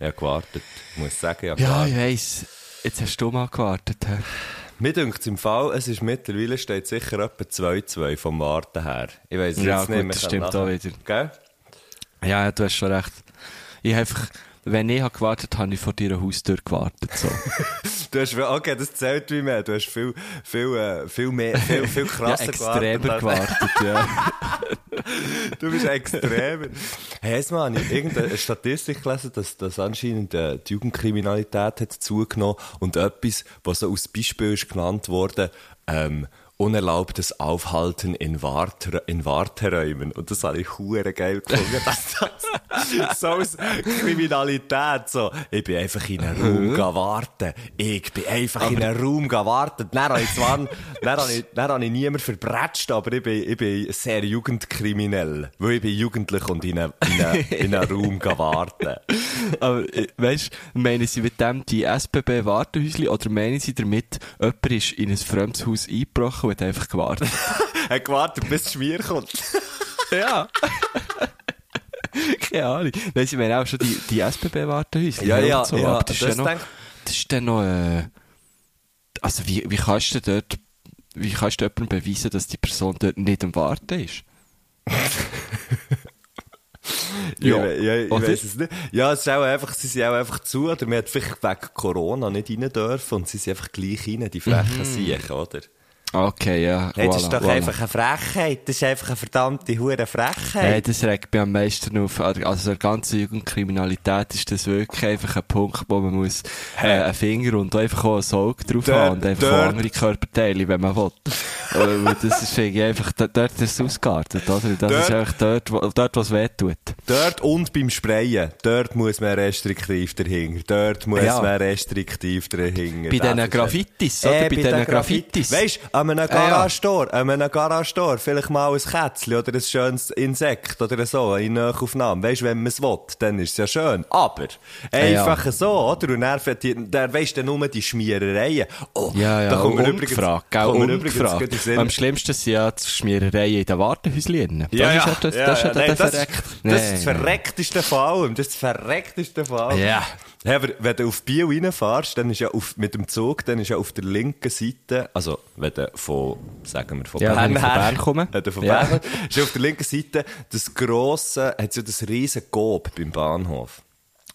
Ich habe gewartet. Muss sagen, ich habe Ja, gewartet. ich weiss. Jetzt hast du mal gewartet. hä? Mir dünkt im Fall, es ist mittlerweile steht sicher etwa 2-2 vom Warten her. Ich weiss es Ja, jetzt gut, nicht. wir das stimmt nachher- auch wieder. Gell? Ja, ja, du hast schon recht. Ich hab einfach, wenn ich hab gewartet habe, ich vor deiner Haustür gewartet. So. Du hast, okay, das zählt wie mehr. Du hast viel, viel, äh, viel mehr, viel, viel ja, krasser extremer gewartet. gewartet, ja. Du bist extremer. Hey, habe ich irgendeine Statistik gelesen, dass, dass anscheinend äh, die Jugendkriminalität hat zugenommen und etwas, was so als Beispiel ist genannt wurde, ähm, unerlaubtes Aufhalten in, Warte, in Warteräumen. Und das habe ich hure geil gefunden. dass das, so als Kriminalität, so. Ich bin einfach in einem Raum gewartet. Ich bin einfach in einem Raum gewartet. Dann habe ich zwar, dann habe ich, dann habe ich niemanden verbretscht, aber ich bin, ich bin sehr jugendkriminell. Weil ich bin jugendlich und in einem, in einem, in einem Raum gewartet. Aber, äh, weißt du, meinen sie mit dem die SBB-Wartehäusli oder meinen sie damit, jemand ist in ein fremdes Haus eingebrochen hat einfach gewartet? Er hat gewartet, bis das Schmier kommt. ja. Keine Ahnung. Nein, sie meinen auch schon die, die SBB-Wartehäusli. Ja, ja, so, ja, aber das ist das ja noch, das ist dann noch, äh, also wie, wie kannst du dort, wie kannst du jemandem beweisen, dass die Person dort nicht am Warten ist? Ja, Ja, ich oder? weiss es nicht. Ja, es ist auch einfach, sie sind auch einfach zu, oder man hat vielleicht wegen Corona nicht rein dürfen und sie sind einfach gleich rein, die frechen Siechen, oder? Okay, ja. Hey, das ist doch voilà. einfach eine Frechheit, das ist einfach eine verdammte hure Frechheit. Hey, das regt mich am meisten auf. Also, der ganzen Jugendkriminalität ist das wirklich einfach ein Punkt, wo man muss, äh, einen Finger und einfach auch ein Auge drauf haben und einfach andere Körperteile, wenn man will. Äh, weil das ist einfach, dort, ist es ausgeartet, oder? Das ist Dort- einfach dort, wo, dort, wo es weh tut. Dort und beim Sprayen, dort muss man restriktiv dahinter. Dort muss Ja. man restriktiv dahinter. Bei diesen ist- Graffitis, oder? Äh, bei diesen Graffitis. Weisst, an einem ja. Garage-Store, an einem Garage-Store, vielleicht mal ein Kätzchen oder ein schönes Insekt oder so, in Nachaufnahme. Weisst, wenn man es will, dann ist es ja schön. Aber, einfach so, oder? Und verdient- dann weisst du nur die Schmierereien. Oh, Ja, ja, da kommt mir übrigens, kommt mir übrigens Sinn. Am schlimmsten sind ja die Schmierereien in den Wartehäuschen. Das Ja, ist ja, das, ja, das, ja, der das, verreckt. das ist das Verreckteste von allem. Das ist das Verreckteste von allem. Ja. Hey, aber wenn du auf Biel reinfährst, dann ist ja auf, mit dem Zug, dann ist ja auf der linken Seite, also, wenn du von, sagen wir, von Ja, Bern her, Bern komme. Wenn du von Ja. Bern ist ja auf der linken Seite das grosse, hat ja das riesen Gob beim Bahnhof.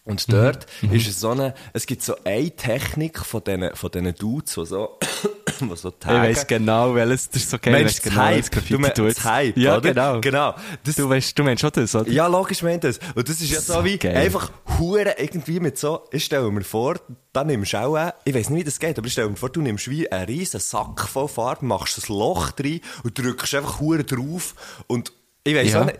Und dort Mhm. ist es so eine, es gibt so eine Technik von diesen, von diesen Dudes, die so, die so Ich tagen. weiss genau, welches das so geil Meinst weiss du das genau, Hype? Du meinst das Hype, Ja, oder? genau. Genau. Das, Du weißt, du meinst schon das, oder? ja, logisch meint das. Und das ist ja so So wie, geil. einfach hure irgendwie mit so, ich stelle mir vor, da nimmst du auch, ich weiß nicht, wie das geht, aber ich stelle mir vor, du nimmst wie einen riesen Sack voll Farbe, machst ein Loch drin und drückst einfach hure drauf und ich weiß Ja. auch nicht,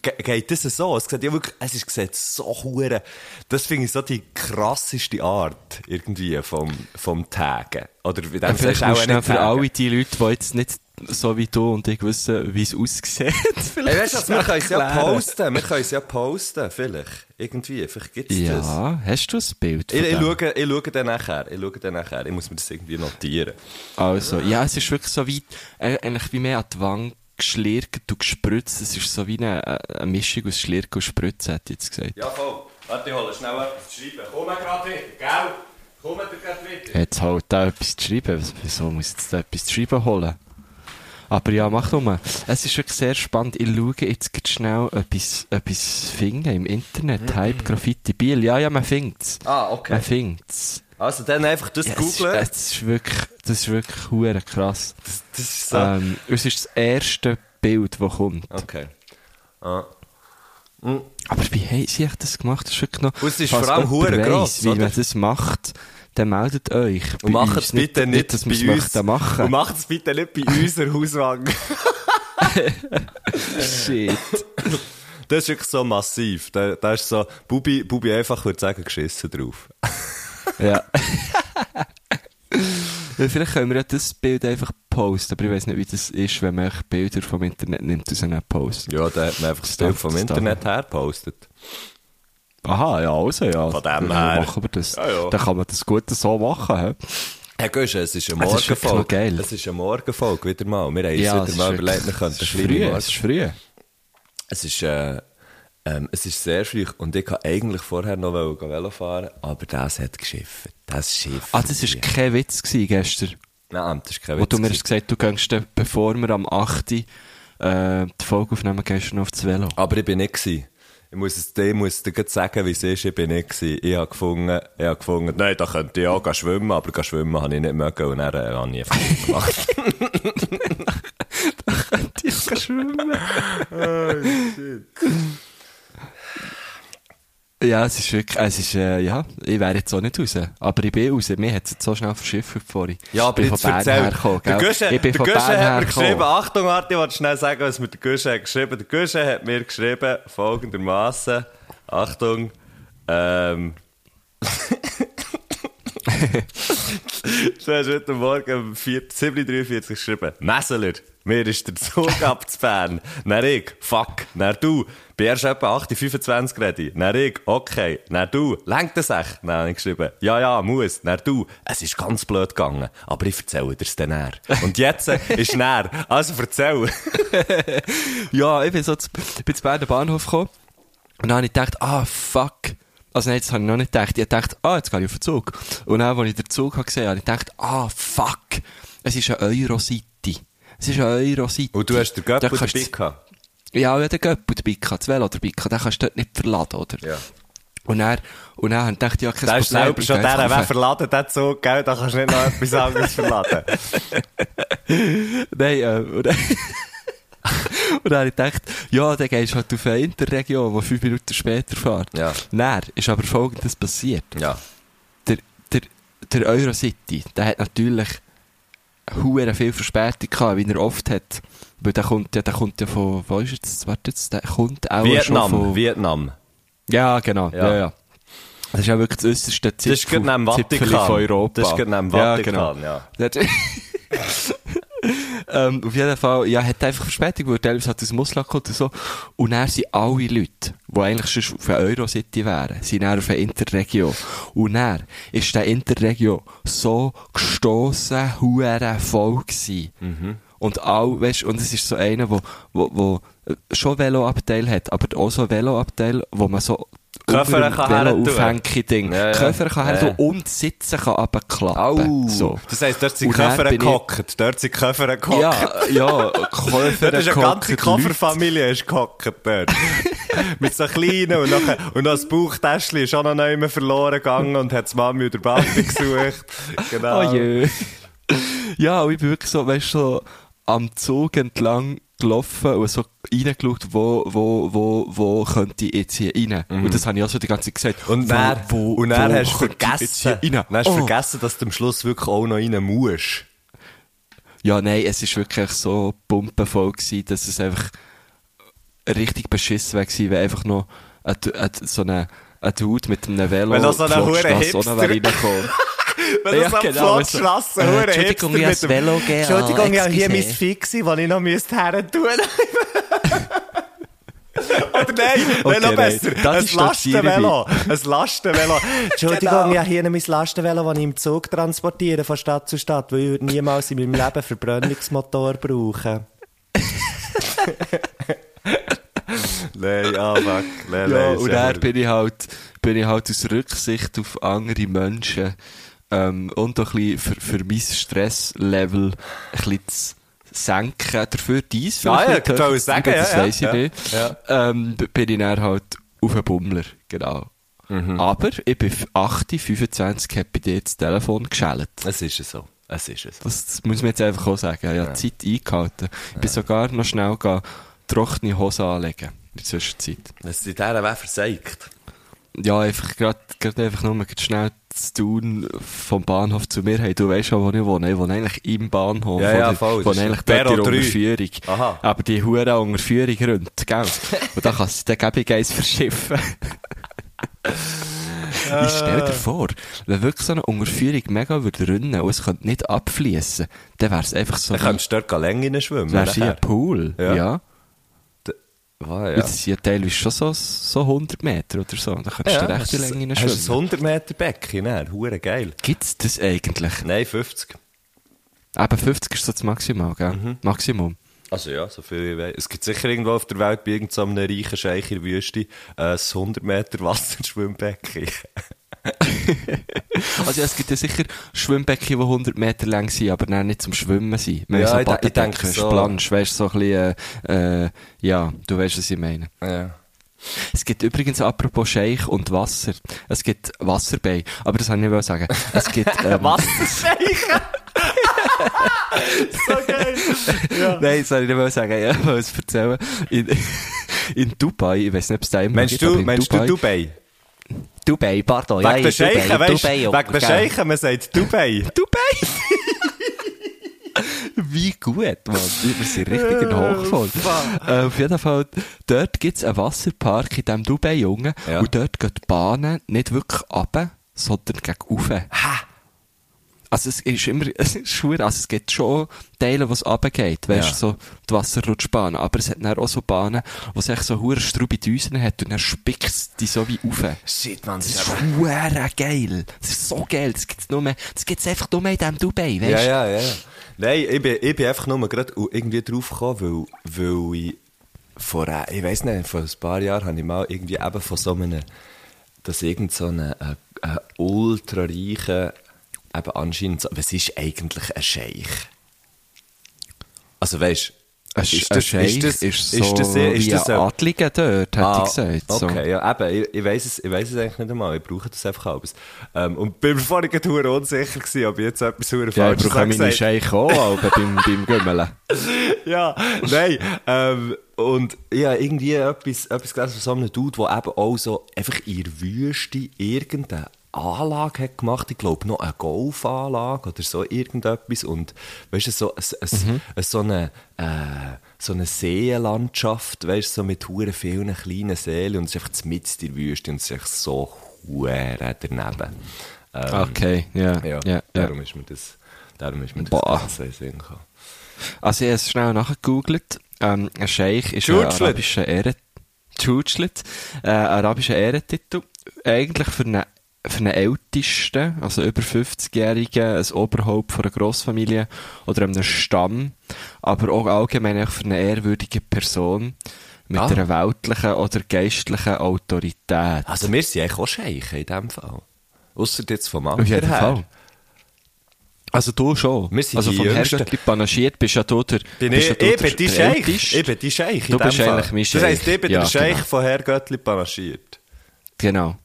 Geht das so? Es sieht ja wirklich, es ist sieht so hure. Das finde ich so die krasseste Art, irgendwie, vom, vom Tagen. Oder wie Ja, dem vielleicht sagst auch schnell für alle die Leute, die jetzt nicht so wie du und ich wissen, wie es aussieht. Ey, weißt du, was, wir können es ja posten. Wir können es ja posten, vielleicht. Irgendwie, vielleicht gibt's das. Ja, hast du ein Bild Ich, ich, schaue, ich schaue dann nachher. Ich schaue dann nachher. Ich muss mir das irgendwie notieren. Also, ja, es ist wirklich so wie, äh, eigentlich wie mehr an die Wange geschlirrt und gespritzt. Es ist so wie eine, eine Mischung aus Schlirken und Spritzen, hätte ich jetzt gesagt. Ja, voll. Warte, ich hole schnell etwas zu schreiben. Komm gerade wieder, gell? Komm gerade wieder. Jetzt halt da etwas zu schreiben. Wieso muss ich jetzt da etwas zu schreiben holen? Aber ja, mach doch mal. Es ist wirklich sehr spannend. Ich schaue jetzt schnell etwas, etwas finden im Internet. Hype Graffiti Biel. Ja, ja, man findet's. Ah, okay. Man findet's. Also dann einfach das Ja, googeln. es ist wirklich, das ist wirklich hure krass. Das, das ist so. Ähm, es ist das erste Bild, das kommt. Okay. Ah. Aber wie haben sie das gemacht? Das ist wirklich noch, Und es ist vor allem hure gross, wie oder? man das macht, dann meldet euch. Und macht es bitte nicht, dass bei uns. machen. Und macht es bitte nicht bei unserer Hauswand. Shit. das ist wirklich so massiv. Da, da ist so, Bubi, Bubi einfach würde sagen, geschissen drauf. Ja. Ja, Vielleicht können wir ja das Bild einfach posten, aber ich weiß nicht, wie das ist, wenn man Bilder vom Internet nimmt und sie nicht postet. Ja, da hat man einfach das Bild vom Internet her gepostet. Aha, ja, also, ja. Von dem Dann her. Machen wir das. Ja, ja. Dann kann man das gut so machen, hä? Herr Gösche, es ist eine Es ist Morgenfolge. Es ist eine Morgenfolge, wieder mal. Wir haben uns Ja, wieder mal überlegt, wir könnten es ist früh, es ist früh. Es ist, äh, ähm, es ist sehr früh und ich wollte eigentlich vorher noch Velo fahren, aber das hat geschifft. Das Schiff. Ah, das war kein Witz gewesen gestern. Nein, das ist kein Wo Witz. du mir hast gesagt, du gehst bevor wir am 8. Äh, die Folge aufnehmen, gehst du noch auf das Velo. Aber ich bin nicht gewesen. Ich muss es dir, muss dir sagen, wie es ist. Ich bin nicht gewesen. Ich habe gefunden, ich habe gefunden, nein, da könnte ich auch schwimmen, aber gehen schwimmen habe ich nicht mögen und dann äh, habe ich einfach nicht gemacht. Die kann schwimmen. Ja, es ist wirklich, es ist, äh, ja, ich wäre jetzt auch nicht raus. Aber ich bin raus. Mir hat es jetzt so schnell verschifft vorhin. Ja, aber ich bin jetzt von Bern hergekommen, Der? Guschen, Ich bin der Guschen hat mir geschrieben. Achtung, Arti, ich wollte schnell sagen, was mir der Guschen hat geschrieben. Der Guschen hat mir geschrieben, folgendermaßen, Achtung, ähm, Du hast heute Morgen um 4 7.43 geschrieben. Messeler, mir ist der Zug ab zu Bern. Dann ich, fuck. Dann du, bin erst etwa 8.25 ready. Dann ich, okay. Dann du, lenkt das echt? Dann habe ich geschrieben, ja, ja, muss. Dann du, es ist ganz blöd gegangen. Aber ich erzähle dir's dann näher. Und jetzt ist näher. Also erzähl. Ja, ich bin so zu, bin zu Bahnhof gekommen. Und dann habe ich gedacht, ah, fuck. Also nein, das habe ich noch nicht gedacht. Ich dachte, ah, jetzt gehe ich auf den Zug. Und dann, als ich den Zug habe gesehen habe, habe ich gedacht, ah, fuck. Es ist eine Eurocity. Es ist eine Eurocity. Und du hast den Da Göppel dabei gehabt. Ja, ja, den Göppel dabei gehabt, das Velo dabei gehabt. Den kannst du dort nicht verladen, oder? Ja. Und dann, und dann habe ich gedacht, ja, kein Da ist Problem. selber ich schon der, wer verladen den Zug, gell? Da kannst du nicht noch etwas anderes verladen. Nein, äh, und dann, habe ich gedacht, ja, dann gehst du halt auf eine Interregion, die fünf Minuten später fährt. Ja. Dann ist aber Folgendes passiert. Ja. Der, der, der Eurocity, der hat natürlich hure viel Verspätung gehabt, wie er oft hat. Weil der kommt ja, der kommt ja von, wo ist jetzt, warte jetzt, der kommt auch schon Vietnam, von... Vietnam. Ja, genau, Ja. ja, ja. Das ist ja wirklich das äußerste Das ist Zipfel, Zipfel Vatikan. von Europa. Das ist gerade neben dem Ja, Vatikan, genau. ja. Ähm, auf jeden Fall, ja, hat einfach Verspätung, weil teilweise hat aus Ausland gekommen und so. Und dann sind alle Leute, die eigentlich schon auf Eurocity wären, sind dann auf eine Interregio. Und dann ist der Interregio so gestossen, hure voll gewesen. Mhm. Und all, weißt, und es ist so einer, wo, wo, wo äh, schon Veloabteil hat, aber auch so Veloabteil, wo man so Köffer kann aufhängen Ding. Ja, ja. Köffer kann Ja, her ja. und sitzen kann runterklappen. So. Das heisst, dort sind Köffer ich- gehockt. Dort sind Köffer gehockt. Ja, ja, Käufer, Dort ist eine ganze Kofferfamilie ist gehockt dort. Mit so kleinen und, nachher, und noch das Bauchtäschchen ist auch noch nicht mehr verloren gegangen und hat die Mami oder Papi gesucht. Genau. Oh je. ja, und ich bin wirklich so, weißt du, so am Zug entlang gelaufen und so reingeschaut, wo, wo, wo, wo könnte ich jetzt hier rein? Und das habe ich auch so die ganze Zeit gesagt. Mhm. Und Wo- dann, wo, und dann wo hast du vergessen, dann hast Oh. vergessen, dass du am Schluss wirklich auch noch rein musst. Ja, nein, es ist wirklich so pumpenvoll gewesen, dass es einfach richtig beschissen gewesen, wenn einfach noch ein, ein, so eine, ein Dude mit einem Velo Wenn noch so ein Flotstrasse hure reingekommen. Wenn Ja, du so genau, am so. Äh, Entschuldigung, ich has dem... Velo gegeben. Entschuldigung, ja, hier mein Excuse. Fix, den ich noch müsste her tun. Oder nein, Okay, nein, noch nein. besser. Das ein Lastenvelo. Ein Lastenvelo. Entschuldigung, Genau. ja, hier mein Lastenvelo, das ich im Zug transportiere von Stadt zu Stadt, weil ich würde niemals in meinem Leben Verbrennungsmotor brauchen. nein, ah, fuck. Nein, Ja, nein, und dann bin ich halt, bin ich halt aus Rücksicht auf andere Menschen, ähm, und auch ein bisschen für, für mein Stresslevel ein bisschen zu senken. Dafür dies Ah, ja, vielleicht ich höher wollte zu sagen, ja, das ja, weiss ich ja, nicht. ja. Ähm, bin ich dann halt auf einen Bummler, genau. Mhm. Aber ich bin 8, 25, habe bei das Telefon geschellt. Es ist so. Es ist so. Das, das muss man jetzt einfach auch sagen. Ich habe die Zeit eingehalten. Ich bin sogar noch schnell gegangen, trockene Hose anlegen. In der Zwischenzeit. Es ist in dieser Weg versagt. Ja, einfach gerade, einfach nur gerade schnell zu tun vom Bahnhof zu mir haben. Du weißt schon, wo ich wohne. Ich wohne eigentlich im Bahnhof. Ja, ja, voll. Wohne eigentlich dort in der 3. Unterführung. Aha. Aber die hure Unterführung rund, gell? Und da kannst du dann gäbig eins verschiffen. Ich stell dir vor, wenn wirklich so eine Unterführung mega würde rinnen und es könnte nicht abfließen, dann wär's einfach so Dann könntest du dort Länge schwimmen. wär's nachher. ein Pool. Ja. Ja. Ah, ja. das sind ja teilweise schon so, so 100 Meter oder so. Da könntest du recht hast Länge hast du ein schwimmen. 100 Meter Becken, ne? Hure geil. Gibt's das eigentlich? Nein, 50. Eben 50 ist so das Maximal, gell? Mhm. Maximum. Also ja, so viel ich weiß. Es gibt sicher irgendwo auf der Welt bei irgendeinem reichen Scheich in der Wüste äh, ein 100 Meter Wasserschwimmbecken. Also es gibt ja sicher Schwimmbecken, die 100 Meter lang sind, aber dann nicht zum Schwimmen sind. Wir Ja, so ich de- ich denke so. Plansch, weißt so ein bisschen, äh, äh, ja, du weißt, was ich meine. ja. Es gibt übrigens, apropos Scheich und Wasser, es gibt Wasserbei, aber das wollte ich nicht sagen. Es gibt, ähm, Wasserscheichen! so geil! Ja. Nein, das wollte ich nicht sagen, ja, ich wollte es erzählen. In, in Dubai, ich weiß nicht, ob es da immer Meinst gibt, du, meinst Dubai, du Dubai? Dubai, pardon, Wegen ja, der weißt du? Wegen der man sagt Dubai. Dubai! Wie gut, Mann. Wir sind richtig in Hochform. Äh, auf jeden Fall, dort gibt's einen Wasserpark in diesem Dubai, Junge. Ja. Und dort gehen die Bahnen nicht wirklich runter, sondern gegen rauf. Also es ist immer, es ist schwer, also es gibt schon Teile, wo es runtergeht, weißt Ja. so die Wasserrutschbahnen, aber es hat dann auch so Bahnen, wo es echt so hure strube Düsen hat und dann spickt es die so wie rauf. Shit, man, Das ist hure geil. Das ist so geil. Das gibt's nur mehr, das gibt's einfach nur mehr in diesem Dubai, weißt Ja, du? ja, ja. ja. Nein, ich bin, ich bin einfach nur gerade irgendwie drauf gekommen, weil, weil ich vor, äh, ich weiß nicht, vor ein paar Jahren habe ich mal irgendwie eben von so einem, dass irgend so eine, äh, äh, ultra reiche, eben anscheinend so, was ist eigentlich ein Scheich? Also weißt Ein, ist ein das- Scheich ist das- ist so ist das- ist wie das ein ein- Adliger dort, hätte Ah, ich gesagt. So. Okay, ja, eben, ich, ich weiss es, ich weiss es eigentlich nicht einmal, ich brauche das einfach alles. Ähm, und bin mir vorhin gerade unsicher gewesen, ob ich jetzt etwas verdammt Ja, ich brauche meine gesagt Scheich auch, aber beim, beim Gümmeln. Ja, nein. Ähm, und habe irgendwie etwas, etwas gelesen von so einem Dude, der eben auch so einfach in der Wüste irgendeine Anlage hat gemacht. Ich glaube, noch eine Golfanlage oder so irgendetwas. Und weißt du, so, ein, ein, ein, so eine, äh, so eine Seenlandschaft, weißt du, so mit huren vielen kleinen Seelen. Und es ist einfach mitten in der Wüste und es ist einfach so hure daneben. Ähm, Okay, ja, Ja, ja, ja. darum ist mir das, darum ist mir das. Ganze in. Also ich habe es schnell nachgegoogelt. Ähm, ein Scheich ist ein Tschutschlet. arabischer Ehren... Tschutschlet. Äh, arabischer Ehrentitel. Eigentlich für einen, für einen Ältesten, also über 50-Jährigen, ein Oberhaupt von einer Grossfamilie oder einem Stamm, aber auch allgemein für eine ehrwürdige Person mit Ah. einer weltlichen oder geistlichen Autorität. Also wir sind eigentlich auch Scheichen in dem Fall. Ausser jetzt vom Auf Alter jeden her. Fall. Also du schon. Wir sind also vom. Herrgöttli panaschiert bist ja du der... Bin bist ich, ja du ich bin die der Scheich. Ich bin die Scheich in Du dem bist Fall. eigentlich mein Das heisst, Scheich. ich bin Ja, der Scheich genau. von Herr Göttli panaschiert. Genau.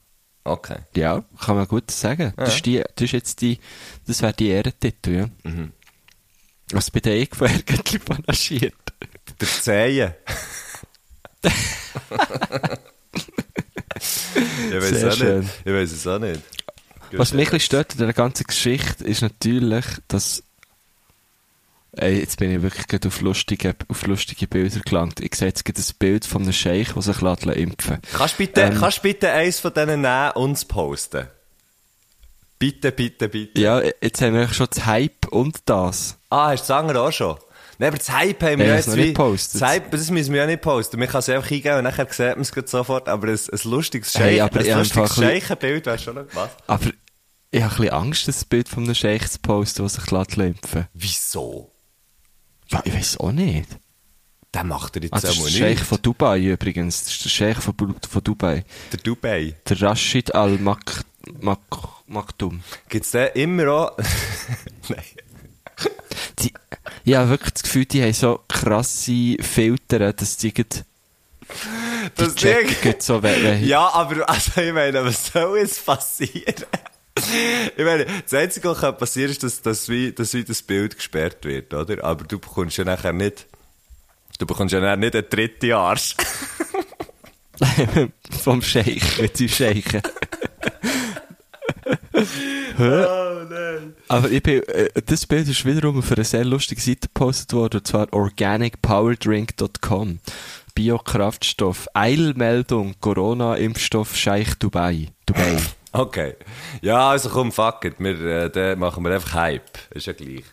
Okay. Ja, kann man gut sagen. Das, ist die, das ist jetzt die, das wäre die Ehrentitel, ja. Mhm. Was bei der ich von Herrgöttli panaschiert. Der Zehen. ich weiß es auch schön. nicht. Ich weiß es auch nicht. Was mich ein bisschen stört in der ganzen Geschichte ist natürlich, dass Ey, jetzt bin ich wirklich auf lustige, auf lustige Bilder gelangt. Ich sehe jetzt gerade ein Bild von einem Scheich, der sich lässt impfen Kannst du bitte, Ähm. kannst bitte eins von denen nehmen und posten? Bitte, bitte, bitte. Ja, jetzt haben wir schon das Hype und das. Ah, hast du das andere auch schon? Nein, aber das Hype haben wir Ja, jetzt nicht wie... gepostet. Das Hype, das müssen wir ja nicht posten. Man kann es einfach eingeben und nachher sieht man es sofort. Aber ein, ein lustiges Hey, Scheich, aber ich ein lustiges Scheichenbild wäre schon noch... Was? Aber ich habe ein bisschen Angst, das Bild von einem Scheich zu posten, der sich lässt impfen Wieso? Ja, ich weiß auch nicht. Der macht er jetzt Also, das auch ist der Scheich von Dubai übrigens. Das ist der Scheich von, von Dubai. Der Dubai. Der Rashid Al-Mak... Mak Maktoum. Gibt's den immer auch... Nein. Die, ich habe wirklich das Gefühl, die haben so krasse Filter, dass die, Das Ding- so, wenn Ja, aber also ich meine, was soll jetzt passieren? Ich meine, das Einzige, was kann passieren ist, dass, dass, wie, dass wie das Bild gesperrt wird, oder? Aber du bekommst ja nachher nicht... Du bekommst ja nachher nicht einen dritten Arsch. vom Scheich, mit dem Scheichen. Oh nein. Aber ich bin, äh, das Bild ist wiederum auf einer sehr lustigen Seite gepostet worden, und zwar organicpowerdrink.com. Biokraftstoff, Eilmeldung, Corona-Impfstoff Scheich Dubai. Dubai. Okay. Ja, also komm, fuck it. Wir, äh, dann machen wir einfach Hype. Ist ja gleich.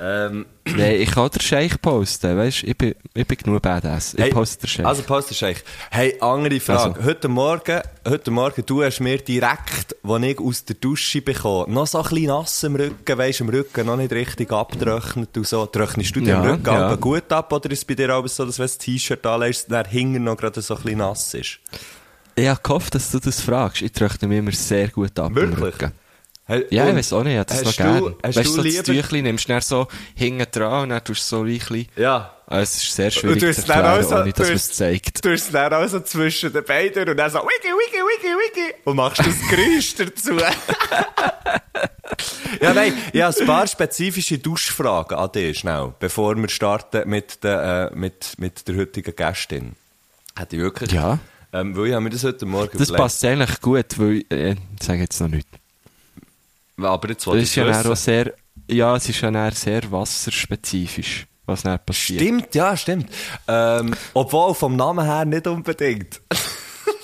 Ähm, Nein, ich kann den Scheich posten, weißt du, ich bin, ich bin genug Badass. Ich hey, poste den Scheich. Also post Scheich. Hey, andere Frage. Also. Heute Morgen, heute Morgen, du hast mir direkt, als ich aus der Dusche bekomme, noch so ein bisschen nass im Rücken, weisst im Rücken noch nicht richtig abgetrocknet und so. Trocknest du den Ja, Rücken ja. gut ab oder ist es bei dir auch so, dass wenn du das T-Shirt anlegst, dann hinten noch gerade so ein bisschen nass ist? Ich habe gehofft, dass du das fragst. Ich tröchne mich immer sehr gut ab Wirklich? Ja, ich weiß auch nicht, ich das noch hast du- gern. hast Weißt du so das Tüchlein nimmst du so hinten dran und dann tust du so ein. Ja. Ah, Es ist sehr schwierig zu du hast dann erklären, auch so- ohne dass man es zeigt. Du hast es dann auch so zwischen den Beinen und dann so wiki, wiki, wiki, wiki und machst das Geräusch dazu. ja, nein, ich habe ein paar spezifische Duschfragen an dich, schnell, bevor wir starten mit der, äh, mit, mit der heutigen Gästin. Hätte ich wirklich... Ja. Ähm, weil ich habe mir das heute Morgen Das überlegt. passt eigentlich gut, weil, äh, ich sage jetzt noch nicht. Aber jetzt Das wollte ist ich ja auch sehr, ja, es ist ja dann sehr wasserspezifisch, was dann passiert. Stimmt, ja, stimmt. Ähm, obwohl vom Namen her nicht unbedingt.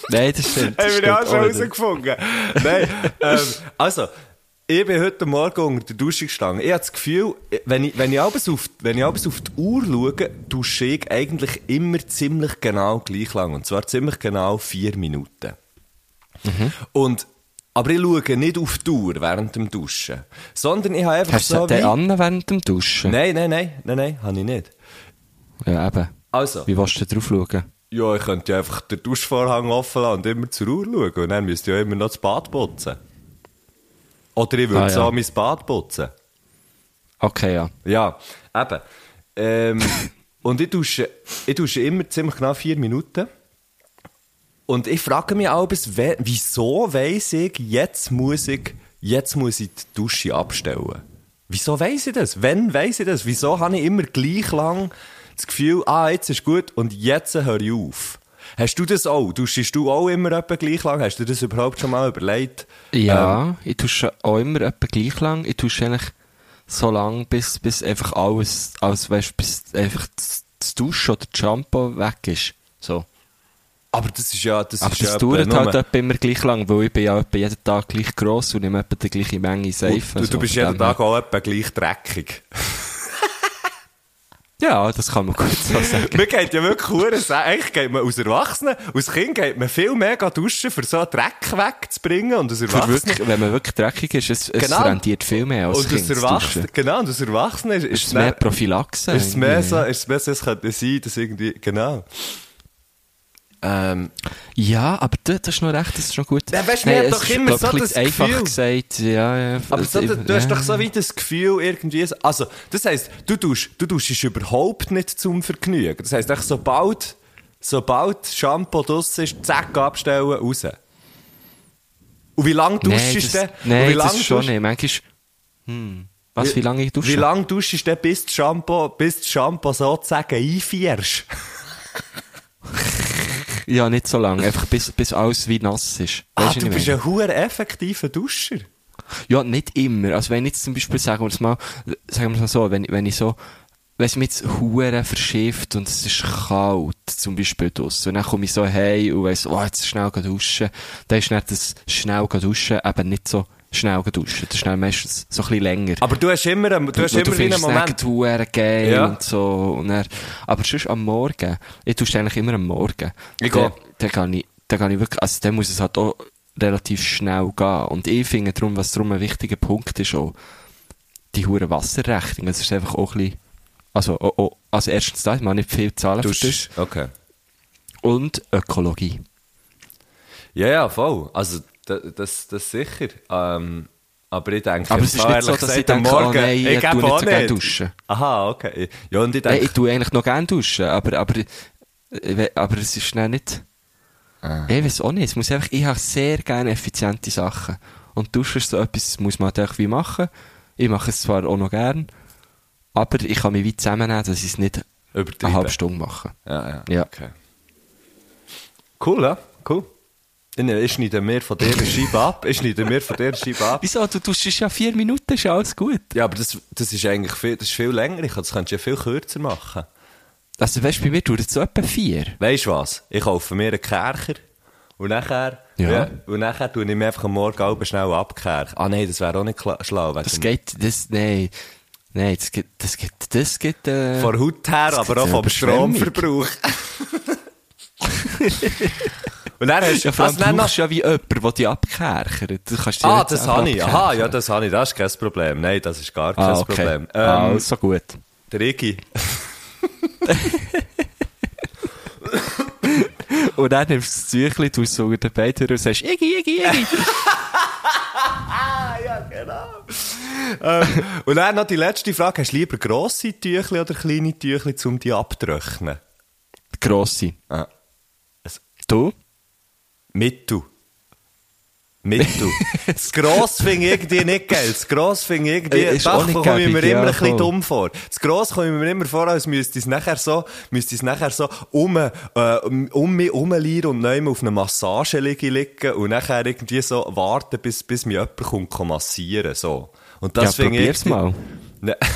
Nein, das stimmt. Das Haben wir ja auch schon herausgefunden. Nein, ähm, also, ich bin heute Morgen unter der Dusche gestanden. Ich habe das Gefühl, wenn ich, wenn ich abends auf, wenn ich abends auf die Uhr schaue, dusche ich eigentlich immer ziemlich genau gleich lang. Und zwar ziemlich genau vier Minuten. Mhm. Und, aber ich schaue nicht auf die Uhr während dem Duschen. Sondern ich habe einfach Hast du so den wie... an während dem Duschen? Nein, nein, nein, nein, nein, habe ich nicht. Ja, eben. Also. Wie willst du drauf schauen? Ja, ich könnte ja einfach den Duschvorhang offen lassen und immer zur Uhr schauen. Und dann müsste ich ja immer noch das Bad putzen. Oder ich würde Ah, so ja. mein Bad putzen. Okay, ja. Ja, eben. Ähm, und ich dusche, ich dusche immer ziemlich genau vier Minuten. Und ich frage mich auch, wieso weiss ich, jetzt muss ich, jetzt muss ich die Dusche abstellen? Wieso weiss ich das? Wann weiss ich das? Wieso habe ich immer gleich lang das Gefühl, ah, jetzt ist gut und jetzt höre ich auf? Hast du das auch? Duschst du auch immer etwa gleich lang? Hast du dir das überhaupt schon mal überlegt? Ja, ich dusche auch immer etwa gleich lang. Ich dusche eigentlich so lang, bis, bis einfach alles, alles weißt, bis einfach das, Duschen oder das Shampoo weg ist. So. Aber das ist ja, das Aber ist das ja dauert halt etwa immer gleich lang, weil ich bin ja etwa jeden Tag gleich gross und nehme etwa die gleiche Menge Seife. Du, so. du bist jeden Tag auch etwa gleich dreckig. Ja, das kann man gut so sagen. Man geht ja wirklich sa- Eigentlich geht man aus Erwachsenen, aus Kind geht man viel mehr duschen, für so einen Dreck wegzubringen. Und aus Erwachsenen. wirklich, wenn man wirklich dreckig ist, es, es Genau. rentiert viel mehr als und aus Kind Erwachsenen, genau, und aus Erwachsenen ist, Ist ist es mehr Prophylaxe? ist es mehr so, ist es mehr so, es könnte sein, dass irgendwie, genau. Ähm, Ja, aber das, das ist noch recht, das ist noch gut. Ja, weißt hat es doch ist, immer glaub, so ein das einfach Gefühl- gesagt, ja, ja. aber so, du, du hast doch so wie das Gefühl, irgendwie, so- also, das heisst, du tust, du tust überhaupt nicht zum Vergnügen. Das heisst, sobald, sobald Shampoo draussen ist, zack, abstellen, raus. Und wie lange duschst du denn? Nein, das ist schon nicht. Manchmal, hm, was, wie, lange ich dusche? Wie lange duschst du denn, bis das Shampoo, bis das Shampoo sozusagen einfährst? Ja, nicht so lange. Einfach bis, bis alles wie nass ist. Ah, Weisst du bist ein hoher effektiver Duscher. Ja, nicht immer. Also wenn ich jetzt zum Beispiel, sagen wir es mal, sagen wir es mal so, wenn, wenn ich so, wenn es mir jetzt hure verschifft und es ist kalt, zum Beispiel draussen, und dann komme ich so hey und weiss, oh, jetzt schnell duschen, dann ist nicht das schnell duschen eben nicht so schnell gehen duschen. Das ist dann meistens so ein bisschen länger. Aber du hast immer, einen- du hast immer einen Moment. hure geil Ja. und so. Und dann, aber sonst am Morgen, ich es eigentlich immer am Morgen. Ich dann, gehe- dann kann ich, dann kann ich wirklich, also dann muss es halt auch relativ schnell gehen. Und ich finde darum, was darum ein wichtiger Punkt ist auch, die hure Wasserrechnung. Es ist einfach auch ein bisschen, also, oh, oh, also erstens das, man nicht viel zahlen für das. Okay. Und Ökologie. Ja, ja, voll. Also, das, das, das sicher. Ähm, aber ich denke, Aber es ist nicht so, dass ich denke, oh Morgen, nein, ich ich tue nicht so gerne duschen. Aha, okay. Ja, und ich denke, ich tue eigentlich noch gerne duschen, aber, aber, aber es ist schnell nicht. Ah. Ich weiß auch nicht. Es muss einfach, ich habe sehr gerne effiziente Sachen. Und duschen ist so etwas, das muss man halt irgendwie machen. Ich mache es zwar auch noch gern, aber ich kann mich wie zusammennehmen, dass ich es nicht eine halbe Stunde mache. ja, ja, Ja. okay. Cool, ja, cool. Dann ich schneide mir von eine Scheibe ab. Ich schneide mir von dir eine Scheibe ab. Wieso? Du tust es ja vier Minuten, ist ja alles gut. Ja, aber das, das ist eigentlich viel, das ist viel länger. Ich Das könntest du ja viel kürzer machen. Also weißt du, bei mir dauert es so etwa vier. Weißt du was? Ich kaufe mir einen Kercher. Und nachher, Ja. und nachher tue ich mir einfach am Morgen halb schnell abkerchen. Ah, nein, das wäre auch nicht schlau. Das geht, das, nein, nein, das geht, das geht, das geht, äh, Von Haut her, aber auch vom. Stromverbrauch. und dann hast ja, vor allem also dann brauchst du ja wie jemand, der dich abkerchert. Kannst Ah, das habe ich. Aha, ja, das habe ich. Das ist kein Problem. Nein, das ist gar kein ah, okay. Problem. Ähm, ah, also gut. Der Iggy. Und dann nimmst du das Tüchlein, tust es unter den Beinen und sagst, Iggy, Iggy, Iggy. ähm, und dann noch die letzte Frage. Hast du lieber grosse Tüchli oder kleine Tüchli, um die abzutrocknen? Grosse. Ah. Du? Mittel. Mittel. das Gross finde ich irgendwie nicht geil. Das Gross finde ich irgendwie, Äh, da komme ich mir immer ja, ein bisschen dumm vor. Das Gross komme ich mir immer vor, als müsste es nachher so, müsste es nachher so um, äh, um, mich rumlieren und neu auf einer Massage liegen, und nachher irgendwie so warten, bis, bis mir jemand kommt, kann massieren, so. Und das ja, finde ich... mal. Ne.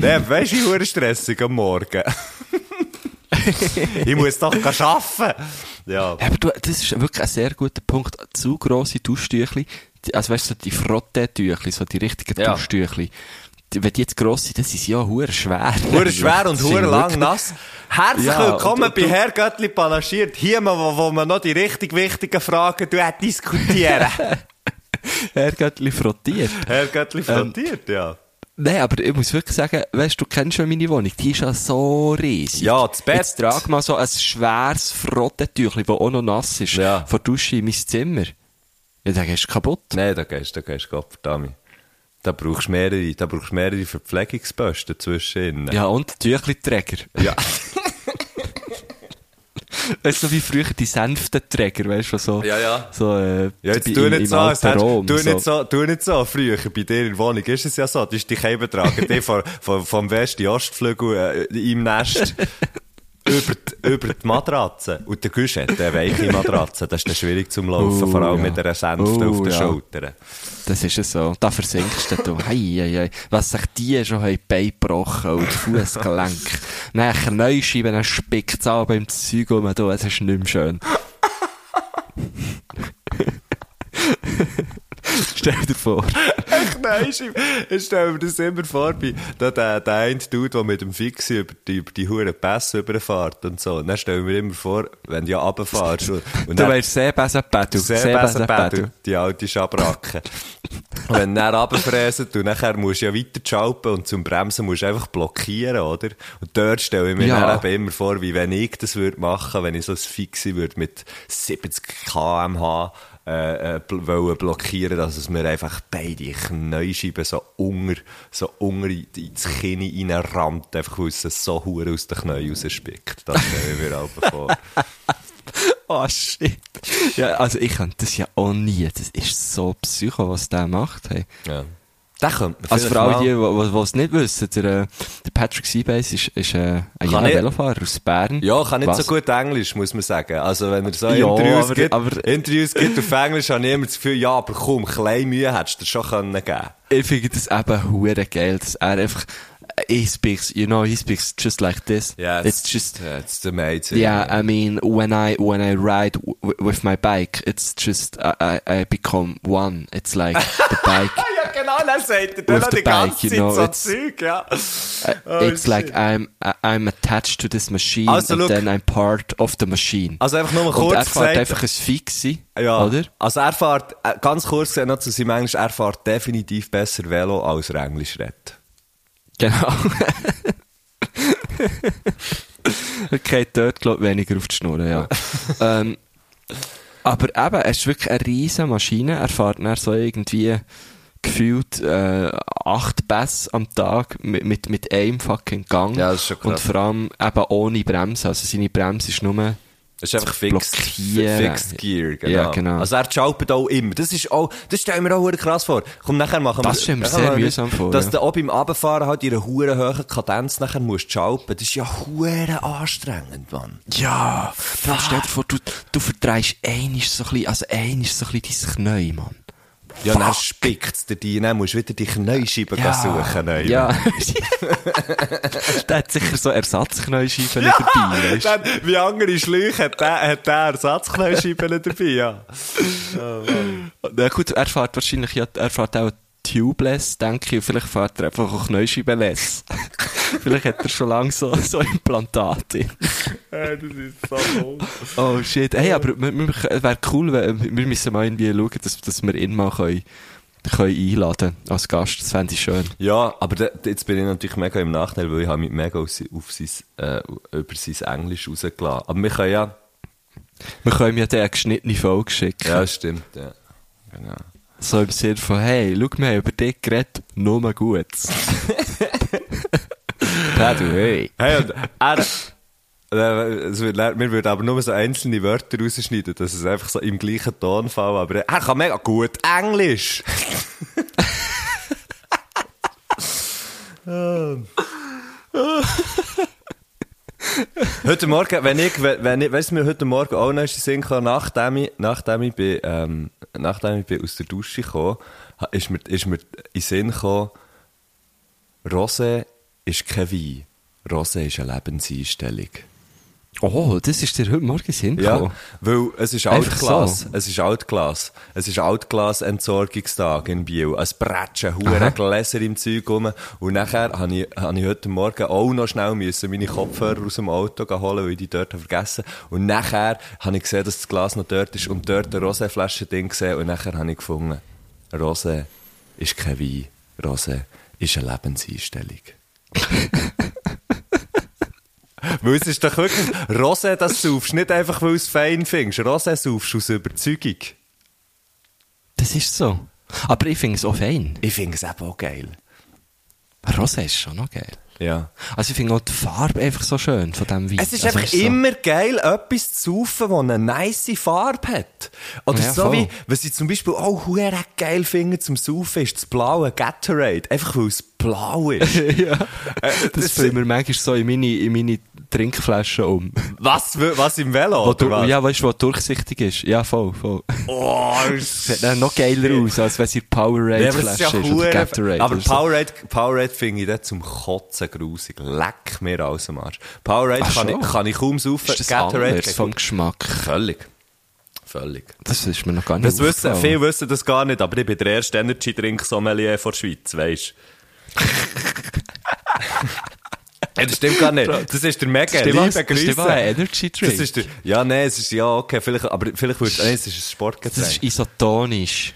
Nein, weisst du, ich stressig am Morgen. ich muss doch arbeiten. Ja. Ja, aber du, das ist wirklich ein sehr guter Punkt. Zu grosse Duschtüchli, die- also weißt du, so die Frotteetüchli, so die richtigen Ja. Duschtüchli. Die, wenn die jetzt gross sind, das ist ja hure schwer. Hure schwer und hure lang nass. Herzlich Ja, willkommen und- bei und- Herr Göttli. Hier, wo, wo man noch die richtig wichtigen Fragen du diskutieren. Herrgöttli frottiert. Herr Göttli frontiert, ja. Nein, aber ich muss wirklich sagen, weißt du, du kennst schon meine Wohnung, die ist ja so riesig. Ja, das Bett. Jetzt trag mal so ein schweres Frottetüchli, das auch noch nass ist, Ja. vor der Dusche in mein Zimmer. Ja, dann gehst du kaputt. Nein, da gehst du, da gehst du, Gott verdammt. Da brauchst du mehrere, da brauchst du mehrere Verpflegungsposten zwischen ihnen. Ja, und Tüchli-Träger. Ja. Weißt du, so wie früher die Sänftenträger, weißt du, so, Ja, ja. so, äh, Ja, jetzt tu nicht so, hättest, Rom, tu so. nicht so, tu nicht so. Früher, bei dir in der Wohnung ist es ja so, du hast dich heimgetragen, die von, von, vom West- den Ostflügel, äh, im Nest, über die, über die Matratze. Und der Gusch hat eine weiche Matratze, das ist dann schwierig zum Laufen, Oh, vor allem ja. mit einer Sänfte Oh, auf den ja. Schultern. Das ist es so. Da versinkst du. Hei, hei, hei. Was sich die schon haben, die Beine gebrochen und Fußgelenk. Nachher neu schreiben, dann spickt es an beim Zeug um. Da, es ist nicht mehr schön. Stell dir vor. Echt, nein, ich, stelle mir das immer vor, bei da, der, der eine Dude, der mit dem Fixie über die, über die Huren Pässe überfährt und so. Und dann stelle ich mir immer vor, wenn du ja runterfährst und, und Du dann- wärst Seebesenpädel. Seebesenpädel, die alte Schabracke. Und wenn du dann runterfräst und nachher musst du ja weiter schalten und zum Bremsen musst du einfach blockieren, oder? Und dort stelle ich mir Ja. dann eben immer vor, wie wenn ich das würde machen, wenn ich so ein Fixie würde mit 70 kmh äh, äh, wollen blockieren, dass es mir einfach beide Knäuscheiben so unter, so unter in- ins Kinn reinrammt, einfach weil es so hure aus den Knien rausspickt. Das stelle ich mir auch vor. Oh, shit. Ja, also ich könnte das ja auch nie. Das ist so psycho, was der macht. Hey. Ja. Den könnte man Also vielleicht für alle mal- die, die es nicht wissen, der, äh, der Patrick Seabase ist, ist äh, ein junger Velofahrer aus Bern. Ja, kann nicht Was? so gut Englisch, muss man sagen. Also, wenn er so Ja, Interviews, aber- gibt, aber- Interviews gibt auf Englisch, habe ich immer das Gefühl, ja, aber komm, kleine Mühe hättest du dir schon können geben Ich finde das eben hure geil, dass er einfach, he speaks, you know, he speaks just like this. Ja, It's just, yeah, it's amazing. yeah, I mean, when I, when I ride with my bike, it's just, I, I, I become one. It's like the bike. ja, genau, dann sagt er dann noch die ganze bike, you Zeit know, so it's- Zeug, ja. Oh, it's like I'm, I- I'm attached to this machine Also, and look. then I'm part of the machine. Also einfach nur mal Und kurz er fährt einfach ein Fixie, ja, oder? Also er fährt, äh, ganz kurz gesagt noch zu seinem Englisch, er fährt definitiv besser Velo, als er Englisch redet. Genau. okay, dort glaub ich weniger auf die Schnur, ja. ähm, aber eben, er ist wirklich eine riesige Maschine. Er fährt dann so irgendwie gefühlt äh, acht Bass am Tag mit, mit, mit einem fucking Gang. Ja, das ist schon krass. Und vor allem eben ohne Bremse. Also seine Bremse ist nur Das ist einfach fix, blockieren. fixed Gear, genau. Ja, genau. Also er schaltet auch immer. Das ist auch, das stellen wir auch krass vor. Komm, nachher machen wir... Das stellen wir sehr mühsam vor, Dass ja. du auch beim Abfahren halt in einer huren hohen Kadenz nachher musst schalten. Das ist ja hure anstrengend, Mann. Ja, stell dir vor, du, du verdrehst einisch so ein bisschen, also einisch so ein bisschen dein Knie, Mann. Ja, dann spickt es dir die, dann musst du wieder die Kniescheiben Ja, suchen. neu. ja. der hat sicher so Ersatzkniescheiben dabei, weißt? Dann, wie andere Schläuche hat der, hat der Ersatzkniescheiben dabei, ja. Na gut, er fährt wahrscheinlich, ja, er fährt auch tubeless, denke ich, vielleicht fährt er einfach auch Kniescheibenless. vielleicht hat er schon lange so, so Implantate. das ist so cool. Oh shit, hey, aber es wäre cool, wenn, wir müssen mal irgendwie schauen, dass, dass wir ihn mal können, können einladen als Gast, das fände ich schön. Ja, aber da, jetzt bin ich natürlich mega im Nachteil, weil ich habe mich mega auf, sein- auf sein, äh, über sein Englisch rausgelassen. Aber wir können ja... Wir können ihm ja dann eine geschnittene Folge schicken. Ja, stimmt, ja. Genau. So im Sinne von, hey, schau, wir haben über dich geredet, nur mal Gutes. du, hey. Hey, und er... äh, Wir würden aber nur so einzelne Wörter rausschneiden, dass es einfach so im gleichen Ton fällt. Aber er kann mega gut Englisch. heute Morgen, wenn ich, wenn ich, weißt du, mir heute Morgen auch noch in Sinn kam, nachdem ich, nachdem ich bin, ähm, nachdem ich bin aus der Dusche kam, ist mir, ist mir in Sinn gekommen, Rosé ist kein Wein. Rosé ist eine Lebenseinstellung. Oh, das ist dir heute Morgen Sinn Ja, weil es ist Altglas. so? Es ist Altglas. Es ist Altglas-Entsorgungstag in Biel. Es bretschen hure Gläser im Zeug rum. Und nachher habe ich, habe ich heute Morgen auch noch schnell müssen meine Kopfhörer aus dem Auto holen, weil ich die dort habe vergessen Und nachher habe ich gesehen, dass das Glas noch dort ist und dort eine Rosé-Flasche-Ding gesehen. Und nachher habe ich gefunden, Rosé ist kein Wein. Rosé ist eine Lebenseinstellung. Weil es ist doch wirklich, Rosé, das saufst nicht einfach, weil du es fein findest. Rosé saufst aus Überzeugung. Das ist so. Aber ich finde es auch fein. Ich finde es eben auch geil. Rosé ist schon noch geil. Ja. Also ich finde auch die Farbe einfach so schön von diesem Wein. Es ist also einfach so- immer geil, etwas zu saufen, das eine nice Farbe hat. Oder Ja, so voll. wie, was ich zum Beispiel auch hure geil finde zum Saufen, ist das blaue Gatorade. Einfach weil es blau ist. ja. Äh, Das füllen wir manchmal so in meine, in meine Trinkflaschen um. was, was im Velo, du, was? ja, weißt du, wo durchsichtig ist. Ja, voll, voll. Oh, Sieht dann noch geiler aus, als wenn es in Powerade Ja, aber es ist ist, oder hure- Gatorade. Aber so. Powerade, Powerade finde ich dann zum Kotzen grusig. Leck mir aus dem Arsch. Powerade Ach kann ich, kann ich kaum saufen. Ist das Gatorade anders vom. Geschmack? Völlig. Völlig. Das ist mir noch gar nicht Das wissen, viele wissen das gar nicht, aber ich bin der erste Energy-Drink-Sommelier der Schweiz, weisst Ja, das stimmt gar nicht. Das ist der Mega. Stimmt, das stimmt, Grüße. ein Energy Drink. Das ist der, ja, nein, es ist, ja, okay, vielleicht, aber vielleicht würdest nein, es ist ein Sportgetränk. Das ist isotonisch.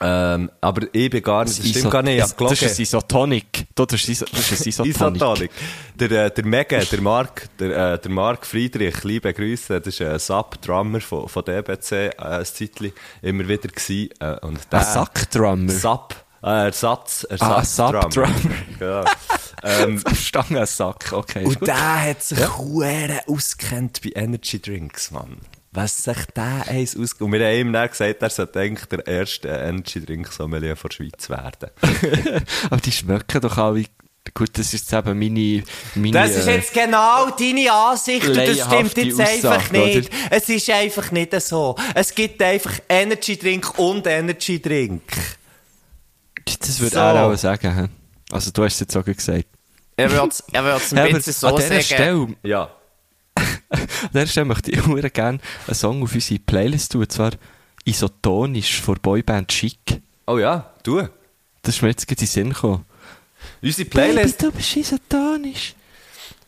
ähm, aber ich bin gar nicht, das stimmt Iso- gar nicht, ich Das ist ein Isotonic. Das ist, Iso das ist ein Isotonic. Isotonic. Der, äh, der Mega, der Mark, der, äh, der Mark Friedrich, liebe Grüße, das ist ein Sub-Drummer von, von DBC, äh, ein Zeitchen immer wieder gewesen. Äh, und der, Ein Sackdrummer. Sub, äh, Ersatz, Ah, Ersatz Sub-Drummer. Genau. ähm, Verstanden, ein Sack. Okay. und der hat sich ja. auskennt bei Energy Drinks, Mann. Was sich der eins aus... Und wir haben ihm dann gesagt, er sollte eigentlich der erste Energy Drink Sommelier der Schweiz werden. Aber die schmecken doch alle. Gut, das ist jetzt eben meine, meine Das ist äh, jetzt genau deine Ansicht und das stimmt jetzt einfach Aussage, nicht. Es ist einfach nicht so. Es gibt einfach Energy Drink und Energy Drink. Das würde So. er auch sagen. hä? Also du hast es jetzt auch gesagt. Er würde es er würd's ein Ja, aber bisschen so an dieser sagen. Stelle, Ja. an dieser Stelle möchte ich sehr gerne einen Song auf unsere Playlist tun, und zwar Isotonisch von Boyband Chic. Oh ja, du. Das ist mir jetzt gerade in den Sinn gekommen. Unsere Playlist... Baby, du bist isotonisch.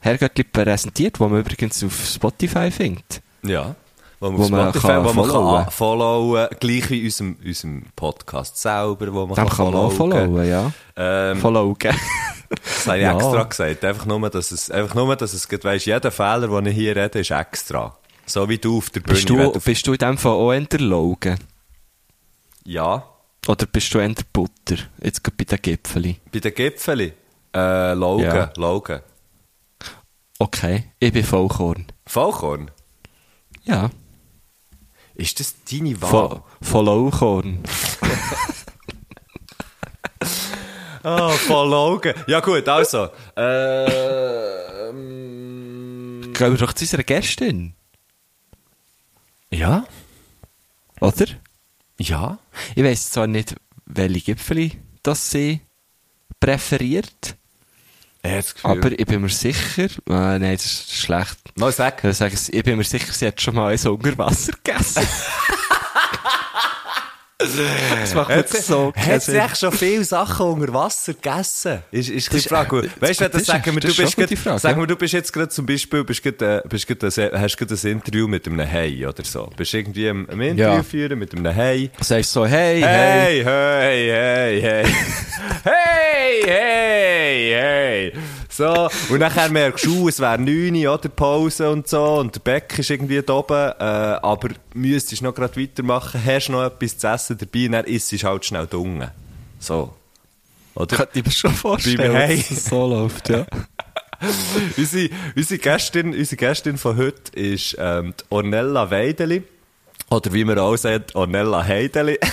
Herrgöttli präsentiert, wo man übrigens auf Spotify findet. Ja. Wo man, Wo auf man Spotify, kann wo man followen. kann followen, gleich wie unserem, unserem Podcast selber, wo man Dem kann man auch followen, ja. Ähm, Followen. das habe ich Ja. extra gesagt. Einfach nur, dass es, einfach nur, dass es, geht, weisst, jeder Fehler, den ich hier rede, ist extra. So wie du auf der Bühne. Bist du, bist du in dem Fall auch Enterlogen? Ja. Oder bist du Enter Butter? Jetzt gerade bei den Gipfeli. Bei den Gipfeli. Äh, Logan, Ja. Logan. Okay, ich bin Vollkorn. Vollkorn. Ja. Ist das deine Wahl? Lauchhorn. Ah, voll Augen. Ja gut, also. Ähm, Gehen wir doch zu unserer Gästin. ja? Oder? Ja? Ich weiss zwar nicht, welche Gipfel das sie präferiert, Gefühl. aber ich bin mir sicher, äh, nein, das ist schlecht. Mal sag. Ich, ich bin mir sicher, sie hat schon mal eins unter Wasser gegessen. das macht sie, so sie Sinn. echt schon viele Sachen unter Wasser gegessen? Ist, ist die Frage. äh, Weißt du, das sagen wir, du ist bist gute Frage, sagen wir, du bist jetzt gerade zum Beispiel, bist gerade, äh, bist gerade, ein- hast gerade ein Interview mit einem Hai oder so. Bist irgendwie im, im Interview Ja. führen mit einem Hai. Sagst so, hey, hey. Hey, hey, hey, hey. hey, hey, hey. So, und nachher merkst du, es wäre 9 Uhr, oder Pause und so, und der Beck ist irgendwie da oben, äh, aber müsstest noch gerade weitermachen, hast noch etwas zu essen dabei, und dann isst du halt schnell dunge. So. Oder? Könnte ich mir schon vorstellen, dass es so läuft, ja. unsere, unsere, Gästin, unsere Gästin von heute ist ähm, die Ornella Weideli. Oder wie man auch sagt, Ornella Heideli.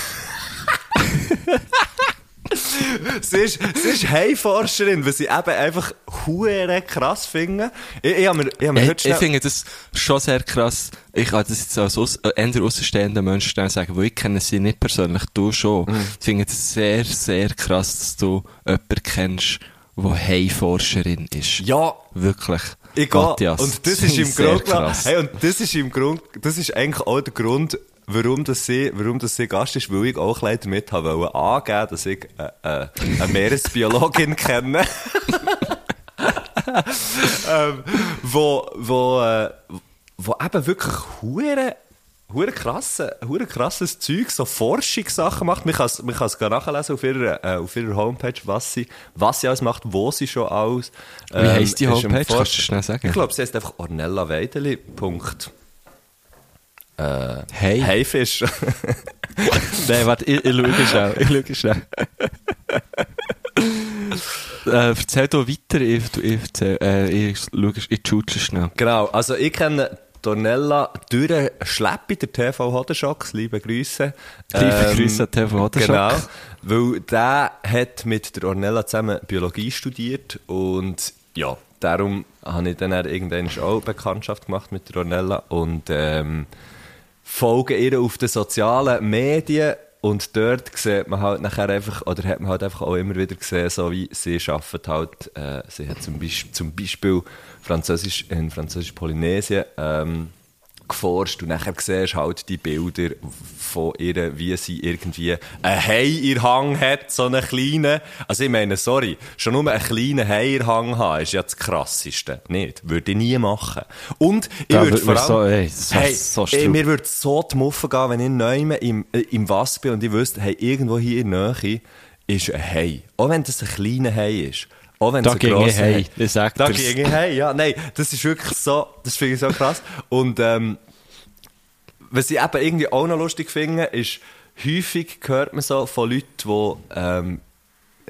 sie ist, sie ist Haiforscherin, weil sie eben einfach hure krass finden. Ich, ich mir, ich hab mir Ich, ich finde das schon sehr krass. Ich kann das jetzt als aus, äh, eher außenstehender Mensch schnell sagen, weil ich kenne sie nicht persönlich, du schon. Mhm. Ich finde es sehr, sehr krass, dass du jemanden kennst, der Haiforscherin ist. ja, Wirklich. Ich gehe. Matthias, Und das ist im Grund, hey, und das ist im Grund, das ist eigentlich auch der Grund, warum das sie, warum das sie Gast ist, weil ich auch leider mit habe wollen angeben, dass ich, äh, äh, eine Meeresbiologin kenne. ähm, wo, wo, äh, wo eben wirklich hure, hure krasse, hure krasses Zeug, so Forschungssachen macht. Man kann es, man kann es gerne nachlesen auf ihrer, äh, auf ihrer Homepage, was sie, was sie alles macht, wo sie schon alles. Wie heisst die ist im Homepage? Kannst du schnell sagen? Ich glaube, sie heißt einfach ornellaweideli. Äh, Hey. Haifisch. Nein, warte, ich, ich schaue schnell. Ich schaue schnell. äh, erzähl doch weiter, ich, ich, erzähl, äh, ich, schaue, ich schaue schnell. genau, also ich kenne Dornella durch Schleppi, der TV Hodenschocks, liebe Grüße. Liebe Grüße an TV Hodenschock. Genau, weil der hat mit der Ornella zusammen Biologie studiert und ja, darum habe ich dann irgendwann auch Bekanntschaft gemacht mit der Ornella und ähm, folge ihr auf den sozialen Medien und dort sieht man halt nachher einfach, oder hat man halt einfach auch immer wieder gesehen, so wie sie arbeitet halt, äh, sie hat zum Beispiel, zum Beispiel Französisch, in Französisch-Polynesien ähm, geforscht und nachher siehst halt die Bilder von ihr, wie sie irgendwie einen Hai in Hang hat, so einen kleinen. Also ich meine, sorry, schon nur einen kleinen Hai in Hang haben, ist ja das Krasseste. Nicht? Würde ich nie machen. Und ich Ja, würde vor allem... so- ey, wär hey, so ey, mir würde so die Muffe gehen, wenn ich neu im, äh, im Wasser bin und ich wüsste, hey, irgendwo hier in der Nähe ist ein Hai. Auch wenn das ein kleiner Hai ist. Auch wenn Da es ein ginge grosser Hai, Hai ich sag Da ginge Hai, ja. Nein, das ist wirklich so, das finde ich so krass. Und, ähm, was ich eben irgendwie auch noch lustig finde, ist, häufig hört man so von Leuten, die, ähm,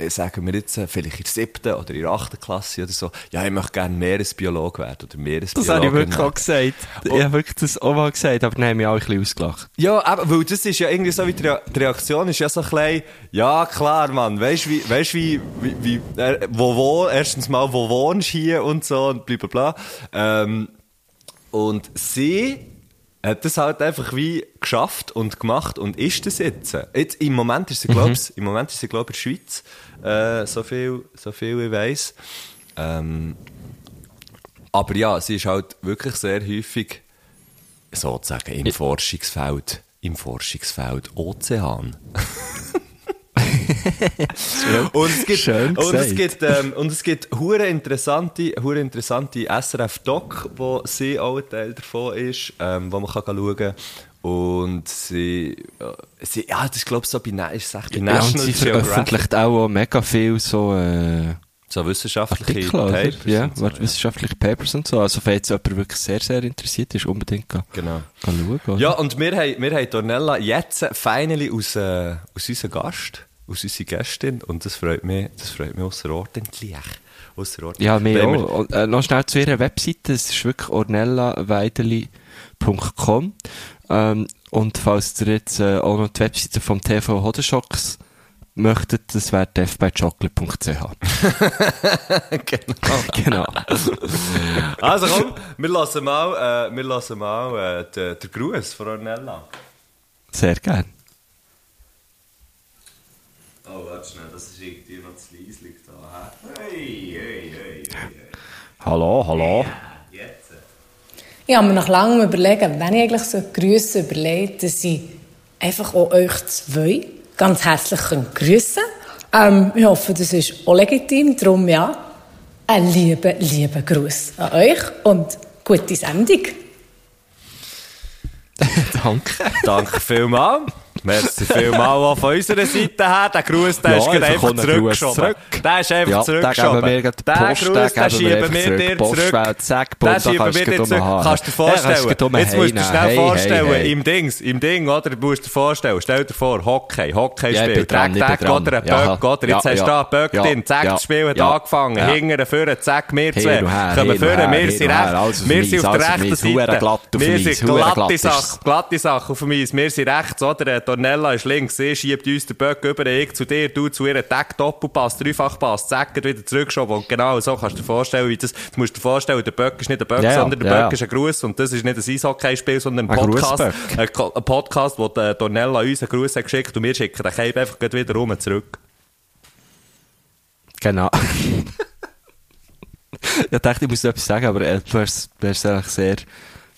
sagen wir jetzt, äh, vielleicht in der siebten oder in der achten Klasse oder so, ja, ich möchte gerne Meeresbiologe werden oder Das Meeresbiologin habe ich wirklich werden. auch gesagt. Ich habe wirklich das auch mal gesagt, aber dann haben wir auch ein bisschen ausgelacht. Ja, aber, weil das ist ja irgendwie so, wie die, Rea- die Reaktion ist ja so klein, ja, klar, Mann, weißt wie, weißt wie, wie, wie äh, wo, wo, erstens mal, wo wohnst du hier und so und bla, bla, bla. Ähm, und sie hat das halt einfach wie geschafft und gemacht und ist das jetzt. jetzt Im Moment ist sie, glaub's, im Moment ist sie, glaub ich, in der Schweiz, äh, so viel, so viel ich weiss. Ähm, aber ja, sie ist halt wirklich sehr häufig sozusagen im Forschungsfeld, im Forschungsfeld Ozean. und es gibt, Schön und es gibt, ähm, und es gibt hure interessante, hure interessante SRF-Doc, wo sie auch ein Teil davon ist, ähm, wo man kann schauen kann. Und sie, äh, sie, ja, das ist glaube ich so bei, ist echt bei Ja, National sie Geographic. veröffentlicht auch mega viel so äh, So wissenschaftliche Artikel? Papers Ja, so, wissenschaftliche Papers und so. Also jetzt jemand wirklich sehr, sehr interessiert ist, unbedingt gehen, Genau. gehen schauen. oder? Ja, und wir haben, wir haben Dornella jetzt finally aus, äh, aus unserem Gast, aus unserer Gästin, und das freut mich, das freut mich außerordentlich. Außerordentlich. Ja, mir auch. wir- Und, äh, noch schnell zu ihrer Webseite. Es ist wirklich www.tv-hodenschocks.com. Ähm, und falls ihr jetzt äh, auch noch die Webseite vom TV Hodenschocks möchtet, das wäre devbychocolate.ch. genau. genau. Also komm, wir lassen mal, äh, wir lassen mal äh, den, den Gruß von Ornella. Sehr gern. Oh, warte schnell, das ist irgendwie noch zu leislich da. Hey, hey, hey, hey. Hallo, hallo. Jetzt. Ich habe mir nach langem Überlegen, wenn ich eigentlich so Grüße überlegt, dass ich einfach auch euch zwei ganz herzlich grüßen ähm, Ich hoffe, das ist auch legitim. Darum ja, einen lieben, lieben Gruß an euch und gute Sendung. Danke. Danke vielmals. Merci vielmals auch von unserer Seite her. Der Gruß, der Ja, ist gerade einfach zurückgeschoben. zurück. Der ist einfach Ja, zurückgeschoben. den geben wir Gruß, den schieben wir dir zurück. zack, Den schieben wir dir zurück. Kannst du dir vorstellen? Jetzt musst du dir schnell vorstellen, im Dings, im Ding, oder? Du musst dir vorstellen, stell dir vor, Hockey, Hockey Ja, ich spiel, bin dran, Tag, ich bin Tag, dran. oder ein Böck, oder? Jetzt hast du da einen Böck drin, zack, das Spiel hat angefangen, ja. hinten, vorne, zack, wir zwei, kommen vorne, her, wir sind und her, recht, alles auf wir sind auf der rechten Seite, wir sind glatte Sache, glatte Sache auf Mies, wir sind rechts, oder? Tornella ist links, sie schiebt uns den Böck über, ich zu dir, du zu ihr, Tag, Doppelpass, Dreifachpass, zack, wieder zurückgeschoben und genau so kannst du dir vorstellen, wie das, du musst dir vorstellen, der Böck ist nicht der Böck, ja, sondern der ja, Böck ist ein Gruß und das ist nicht ein Eishockey-Spiel, sondern ein Ein Podcast, ein, ein Podcast, wo der Tornella uns einen Gruß hat geschickt und wir schicken den Cape einfach wieder rum zurück. Genau. ich dachte, ich muss etwas sagen, aber äh, du hast hast es sehr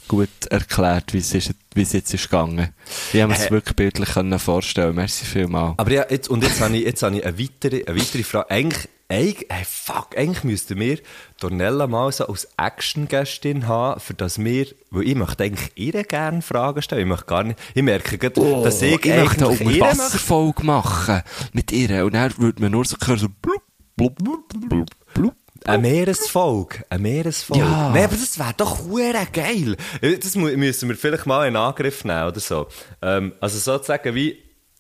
gut erklärt, wie es, es jetzt ist gegangen. Ich habe mir das Hä? wirklich bildlich können vorstellen. Merci vielmals. Aber ja, jetzt, und jetzt habe ich, jetzt habe ich eine weitere, eine weitere Frage. Eigentlich, eigentlich, hey, fuck, eigentlich müssten wir Dornella mal so als Action-Gästin haben, für das wir, weil ich möchte eigentlich ihr gerne Fragen stellen. Ich möchte gar nicht, ich merke gerade, dass ich, Oh, ich möchte eine. Wasserfolge machen mit ihr und dann würde man nur so hören, so blub, blub, blub, blub, blub. Eine Meeresfolge. Eine Meeresfolge. Ja. Nee, aber das wäre doch hure geil. Das müssen wir vielleicht mal in Angriff nehmen oder so. Ähm, also sozusagen wie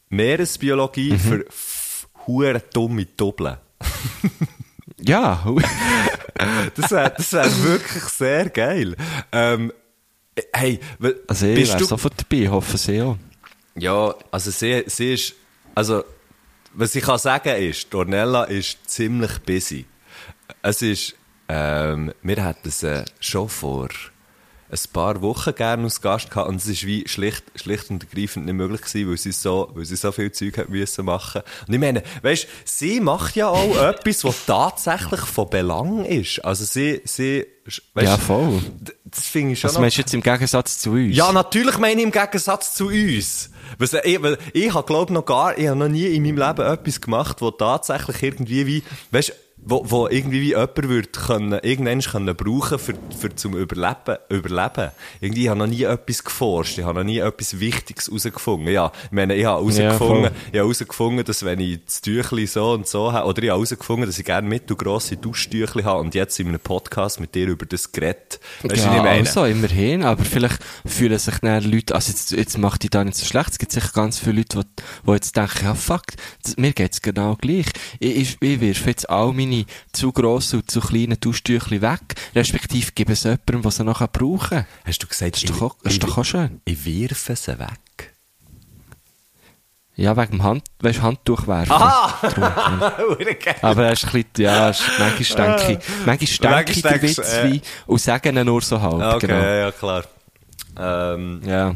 Meeresbiologie für f- hure dumme Doppeln. Ja, Das wäre das wär wirklich sehr geil. Ähm, hey, also ich bist du... sofort dabei, hoffe sie auch. Ja, also sie, sie ist... Also, was ich kann sagen ist, Ornella ist ziemlich busy. Es ist... Ähm, wir hätten sie schon vor ein paar Wochen gerne als Gast gehabt und es ist wie schlicht, schlicht und ergreifend nicht möglich gewesen, weil sie so, weil sie so viel Zeug hat müssen machen. Und ich meine, weißt, sie macht ja auch etwas, was tatsächlich von Belang ist. Also sie, sie, weißt, Ja, voll. das finde ich schon Was noch meinst du jetzt im Gegensatz zu uns? ja, natürlich meine ich im Gegensatz zu uns. Was, ich, weil ich habe, glaube noch gar, ich habe noch nie in meinem Leben etwas gemacht, wo tatsächlich irgendwie wie, weißt, wo, wo irgendwie wie jemand würde können, irgendwann können brauchen für, für zum Überleben, Überleben. Irgendwie, ich habe noch nie etwas geforscht, ich habe noch nie etwas Wichtiges herausgefunden. Ja, ich meine, ich habe herausgefunden, voll. ich habe herausgefunden, dass wenn ich das Tüchli so und so habe, oder ich habe herausgefunden, dass ich gerne mittelgrosse Duschtüchli habe und jetzt in einem Podcast mit dir über das Gerät. Weißt du, ja, also, immerhin, aber vielleicht fühlen sich dann Leute, also jetzt, jetzt macht die da nicht so schlecht, es gibt sicher ganz viele Leute, die, die jetzt denken, ja fuck, das, mir geht's genau gleich. Ich, ich, ich wirf jetzt all meine zu grossen und zu kleinen Duschtüchli weg, respektive gebe es jemandem, der sie noch brauchen kann. Hast du gesagt, Das ist doch auch, das ist doch auch schön. Ich wirfe sie weg. Ja, wegen dem Hand, weißt, Handtuch werfen. Aha! Hure geil. Aber er ist ein bisschen, ja, ist, manchmal denke ich, manchmal denke ich den Witz äh. wie, und sagen ihn nur so halb, Okay, genau. ja, klar. Ähm, Ja.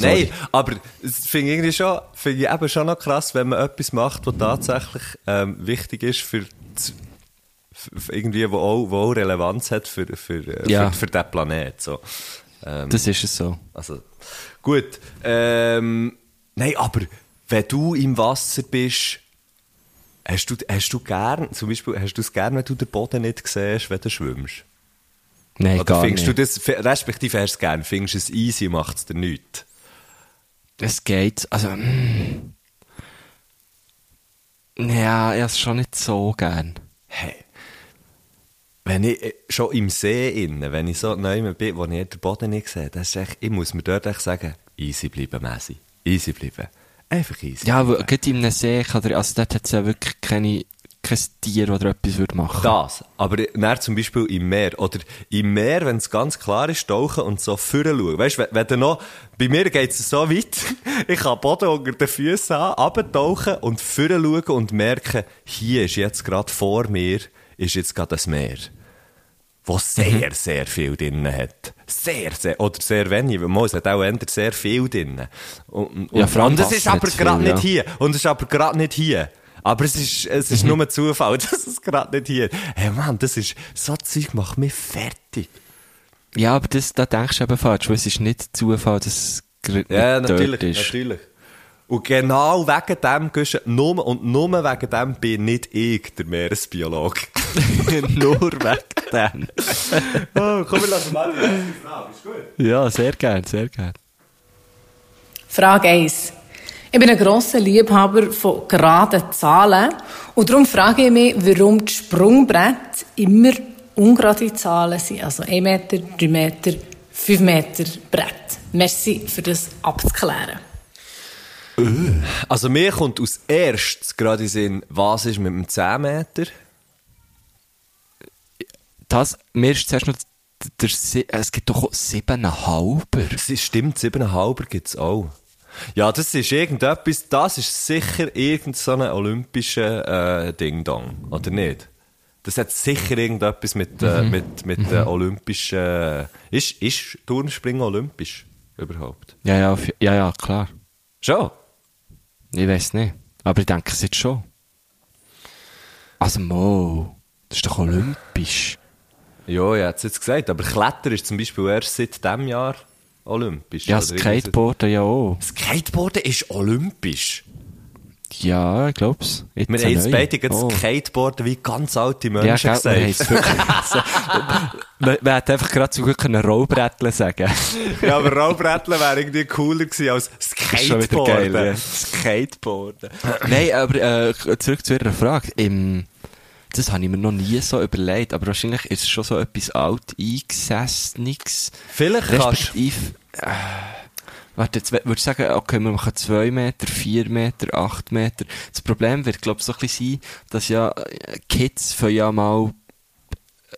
Nein, aber das finde ich irgendwie schon, finde ich eben schon noch krass, wenn man etwas macht, was tatsächlich ähm, wichtig ist für, für irgendwie, wo auch, wo auch Relevanz hat für, für, äh, Ja. für, für den Planet. So. Ähm, Das ist es so. Also, gut. Ähm, nein, aber wenn du im Wasser bist, hast du, hast du gern, zum Beispiel, hast du es gern, wenn du den Boden nicht siehst, wenn du schwimmst? Nein, Oder gar findest nicht. du das, respektive hast du es gern, findest du es easy, macht es dir nichts? Es geht, also, mm. ja, ich habe es schon nicht so gern. Hey. Wenn ich äh, schon im See innen, wenn ich so neu bin, wo ich den Boden nicht sehe, das ist echt, ich muss mir dort echt sagen, easy bleiben, Messi. Easy bleiben. Einfach easy. Ja, aber gerade in einem See kann der, also dort hat es ja wirklich keine, kein Tier, dir etwas würde machen Das. Aber dann zum Beispiel im Meer. Oder im Meer, wenn es ganz klar ist, tauchen und so vorne schauen. Weißt du, wenn, wenn du noch, bei mir geht es so weit, ich kann Boden unter den Füßen an, abtauchen und vorne schauen und merken, hier ist jetzt gerade vor mir, ist jetzt gerade das Meer. Wo sehr, sehr viel drin hat. Sehr, sehr, oder sehr wenig, weil es hat auch eher sehr viel drin. Und, und, Ja, und es ist aber gerade nicht ja. hier. Und es ist aber gerade nicht hier. Aber es ist, es ist nur Zufall, dass es gerade nicht hier Hey Mann, das ist, so Zeug macht mich fertig. Ja, aber das, da denkst du eben falsch, weil es ist nicht Zufall, dass es gerade Ja, nicht natürlich, ist. natürlich. Und genau wegen dem, nur, und nur wegen dem bin nicht ich der Meeresbiologe. Nur wegen dem. oh, komm, wir lassen mal die nächste Frage, ist gut? Ja, sehr gern, sehr gern. Frage 1. Ich bin ein grosser Liebhaber von geraden Zahlen und darum frage ich mich, warum die Sprungbrett immer ungerade Zahlen sind. Also 1 Meter, 3 Meter, 5 Meter Brett. Merci für das abzuklären. Also mir kommt als erstes gerade in Sinn, was ist mit dem 10 Meter? Das, mir ist zuerst noch, der, Si- es gibt doch siebeneinhalber. Es stimmt, 7,5 gibt's auch. Ja, das ist irgendetwas, das ist sicher irgend so olympischer äh, Ding-Dong, oder nicht? Das hat sicher irgendetwas mit, äh, mit, mit äh, olympischen... Ist, ist Turnspringen olympisch überhaupt? Ja, ja, auf- ja, ja, klar. Schon? Ich weiß nicht. Aber ich denke, es ist schon. Also, Mo, das ist doch olympisch. Ja, ich hätte es jetzt gesagt, aber Kletter ist zum Beispiel erst seit diesem Jahr olympisch. Ja. Skateboarden ja auch. Skateboarden ist olympisch. Ja, ich glaub's. Jetzt Wir haben jetzt beide Oh. Skateboarden wie ganz alte Ja, Menschen wir es gesagt. so, man, man hätte einfach gerade so gut können Rollbretteln sagen. ja, aber Rollbretteln wäre irgendwie cooler gewesen als Skateboarden. geil, ja. Skateboarden. Nein, aber äh, zurück zu Ihrer Frage. Im, das habe ich mir noch nie so überlegt, aber wahrscheinlich ist es schon so etwas alt eingesessenes. Vielleicht kannst Respektive, äh, warte, jetzt würde ich sagen, okay, wir machen 2 Meter, 4 Meter, 8 Meter. Das Problem wird, glaube ich, so ein bisschen sein, dass ja äh, Kids von ja mal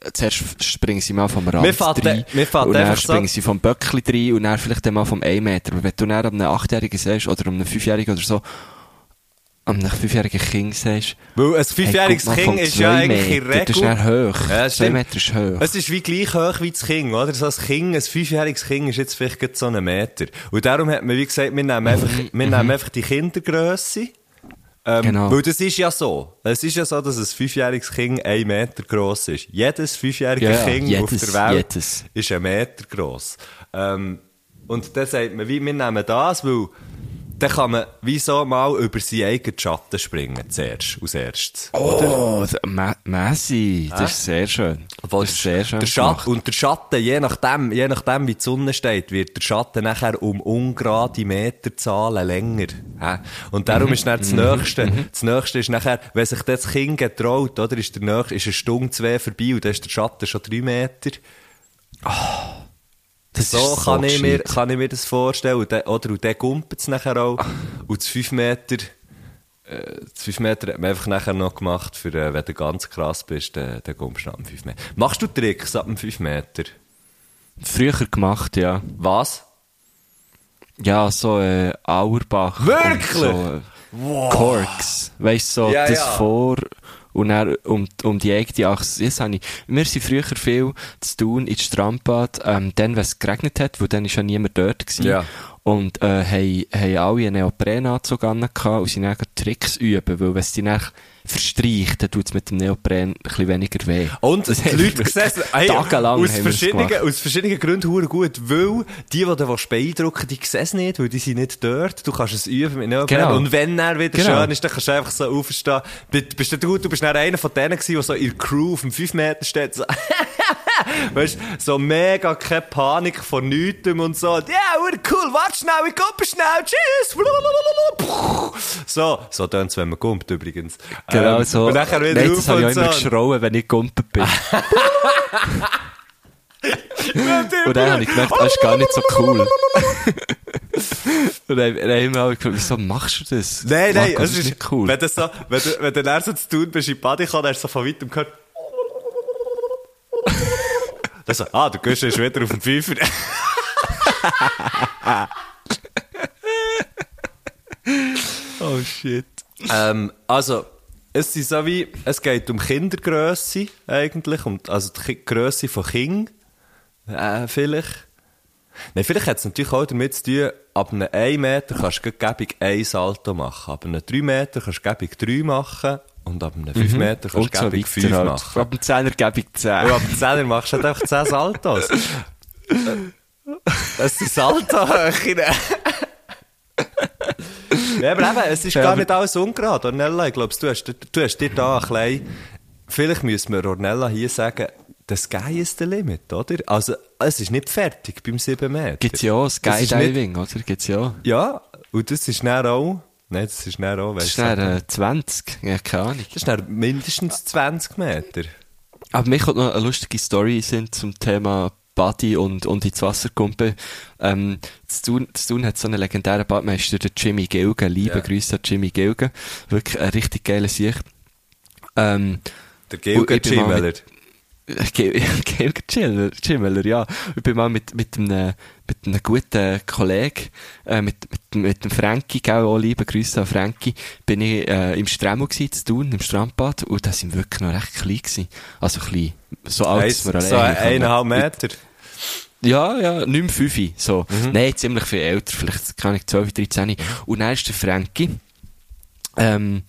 äh, Zuerst springen sie mal vom Rand Wir fahren- rein, wir fahren und dann einfach so- springen sie vom Böckli rein und dann vielleicht dann mal vom 1 Meter. Aber wenn du dann einem 8-Jährigen sagst, oder einem 5-Jährigen oder so, einem 5-jährigen Kind sagst, Weil ein fünfjähriges mal, Kind ist ja zwei eigentlich in Meter, Das ist Regel... dann hoch. Ja, 2 stimmt. Meter ist hoch. Es ist wie gleich hoch wie das Kind, oder? So ein Kind, ein fünfjähriges Kind ist jetzt vielleicht so einen Meter. Und darum hat man, wie gesagt, wir nehmen einfach, wir nehmen einfach die Kindergrösse. Ähm, Genau. Weil das ist ja so. Es ist ja so, dass ein fünfjähriges Kind ein Meter gross ist. Jedes fünfjährige Ja, ja, Kind jedes, auf der Welt jedes. ist ein Meter gross. Ähm, und dann sagt man, wie, wir nehmen das, weil dann kann man wieso mal über seinen eigenen Schatten springen, zuerst, als erstes. Oh, Messi, das ist sehr schön. Obwohl das ist sehr schön der. Schatten, und der Schatten, je nachdem, je nachdem, wie die Sonne steht, wird der Schatten nachher um ungerade Meterzahlen länger. Und Mhm. darum ist dann das Nächste. Das Nächste ist nachher, wenn sich das Kind getraut, oder, ist der Nächste, ist eine Stunde, zwei vorbei und dann ist der Schatten schon drei Meter. Das So, ist kann, ich mir, kann ich mir das vorstellen. Und dann, oder, und dann gumpelt es nachher auch. Und das 5 Meter, äh, das 5 Meter hat man einfach nachher noch gemacht, für, äh, wenn du ganz krass bist, dann, dann gumpst du ab dem 5 Meter. Machst du Tricks ab dem 5 Meter? Früher gemacht, ja. Was? Ja, so, äh, Auerbach. Wirklich? So, äh, Corks. Weißt du, so, Ja, das ja. vor, und dann um, um die eigene Achse. Das habe ich, wir sind früher viel zu tun ins Strandbad, ähm, dann, wenn es geregnet hat, wo dann ist ja niemand dort gewesen. Ja. Und, äh, haben, haben alle einen Neoprenanzug an und sind dann Tricks üben, weil wenn es die dann verstreicht, dann tut es mit dem Neopren ein bisschen weniger weh. Und Das die Leute gesessen, hey, tagelang aus, verschiedenen, aus verschiedenen Gründen hure gut, weil die, die du beeindrucken die sehen es nicht, weil die sind nicht dort. Du kannst es üben mit Neopren. Genau. Und wenn er wieder Genau. schön ist, dann kannst du einfach so aufstehen. Bist bist du du bist dann einer von denen gewesen, der so in der Crew auf dem 5 Meter steht, so, weißt, so mega keine Panik vor nichts und so. Ja, hure cool, warte schnell, ich komme schnell, tschüss. So, so tönt's, wenn man kommt, übrigens. Genau Ähm, so. Und nachher wieder Nein, das habe ich auch immer so. geschrauen, wenn ich gumpet bin. und dann habe ich gemerkt, das ist gar nicht so cool. Und dann, dann haben wir alle gefragt, wieso machst du das? Nein, nein, Marco, es das ist nicht cool. Wenn, das so, wenn, du, wenn du dann so zu tun bist, in die Body kommt, dann hast du so von weitem gehört. Dann so, ah, du gehst jetzt wieder auf den Pfeifer. oh shit. ähm, also, es ist so wie, es geht um Kindergrösse eigentlich, um, also die Grösse von Kindern, äh, vielleicht. Nein, vielleicht hat es natürlich auch damit zu tun, ab einem 1 Meter kannst du gäbig ein Salto machen, ab einem 3 Meter kannst du gäbig 3 machen und ab einem 5 Meter kannst du weiter 5 halt. machen. Ab dem Zehner gebe ich 10. Und ab dem 10 machst du halt einfach 10 Saltos. Das sind Saltohöchen. ja, aber eben, es ist Ja, gar nicht alles ungerade, Ornella. Ich glaube, du hast, du hast dir da ein klein, vielleicht müssen wir Ornella hier sagen, das Sky ist the limit, oder? Also, es ist nicht fertig beim 7 Meter. Gibt's ja auch Das ist nicht- Skydiving, oder? Gibt's ja. Ja, und das ist dann auch, nein, das ist dann auch, Das weißt ist dann äh, 20. Ja, keine Ahnung. das ist dann mindestens 20 Meter. Aber mir kommt noch eine lustige Story sind zum Thema Buddy und, und ins Wasserkumpe. Ähm, zu Thun, zu Thun hat so einen legendären Badmeister, der Jimmy Gilgen. Liebe Ja. Grüße an Jimmy Gilgen. Wirklich ein richtig geiler Sicht. Ähm, Der Gilgen Chimmeler, Chimmeler, ja. Ich bin mal mit, mit einem, mit einem guten Kollegen, äh, mit, mit, mit dem Frankie, gell, auch liebe Grüße an Frankie, bin ich, äh, im Stremo gewesen, zu tun, im Strandbad, und da sind wir wirklich noch recht klein gewesen. Also klein. So alt, Eins- wir So alleine kommen. eineinhalb Meter. Ja, ja, nicht mehr fünf, so. Mhm. Nein, ziemlich viel älter, vielleicht, kann ich 12, 13. Und dann ist der Frankie, ähm,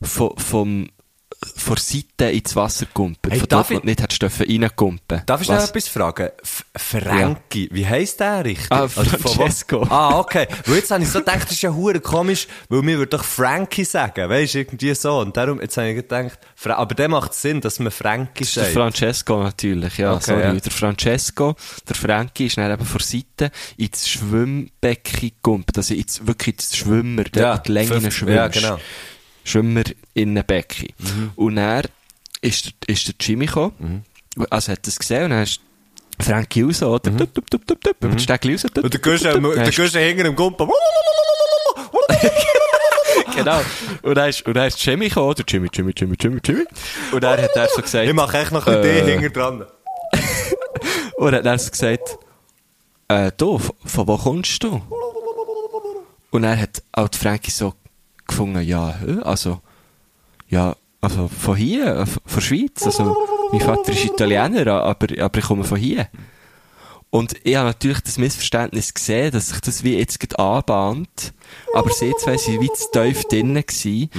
vom, vom, von der Seite ins Wasser gekumpelt. Hey, von dort, wo du nicht hättest dürfen reinkumpen. Darf ich noch Was? etwas fragen? F Frankie, wie heisst der richtig? Ah, Francesco. ah, okay. Weil jetzt habe ich so gedacht, das ist ja hure komisch, weil mir würde doch Frankie sagen, weißt du, irgendwie so. Und darum, jetzt habe ich gedacht, Fra aber der macht Sinn, dass man Frankie der sagt. Francesco natürlich, ja. Okay, sorry. ja. Der Francesco, der Frankie ist dann eben von der Seite ins Schwimmbecken gekumpelt. Also ins, wirklich ins Schwimmer, Ja, ja, die Länge fünf- schwimmst. ja, genau. Schwimmer in einem Becken. Mhm. Und dann ist ist der Jimmy gekommen. Also hat er es gesehen und dann ist Frankie raus, oder? Mhm. Tup, tup, tup, tup, tup, raus. tup, Und der tup, tup, tup. Dann ist- Gusch hinter dem Gumpen. Genau. Und dann ist, und dann ist Jimmy gekommen, oder? Jimmy, Jimmy, Jimmy, Jimmy, Jimmy. Und dann hat er so gesagt... Ich mache echt noch ein Äh. hinter dran. Und er hat dann so gesagt, äh, du, von, von wo kommst du? Und er hat auch die Frankie so gefunden, ja, also, ja, also von hier, äh, von der Schweiz. Also, mein Vater ist Italiener, aber, aber ich komme von hier. Und ich habe natürlich das Missverständnis gesehen, dass sich das wie jetzt gerade anbahnt. Aber sie zwei sind wie zu tief drinnen gewesen.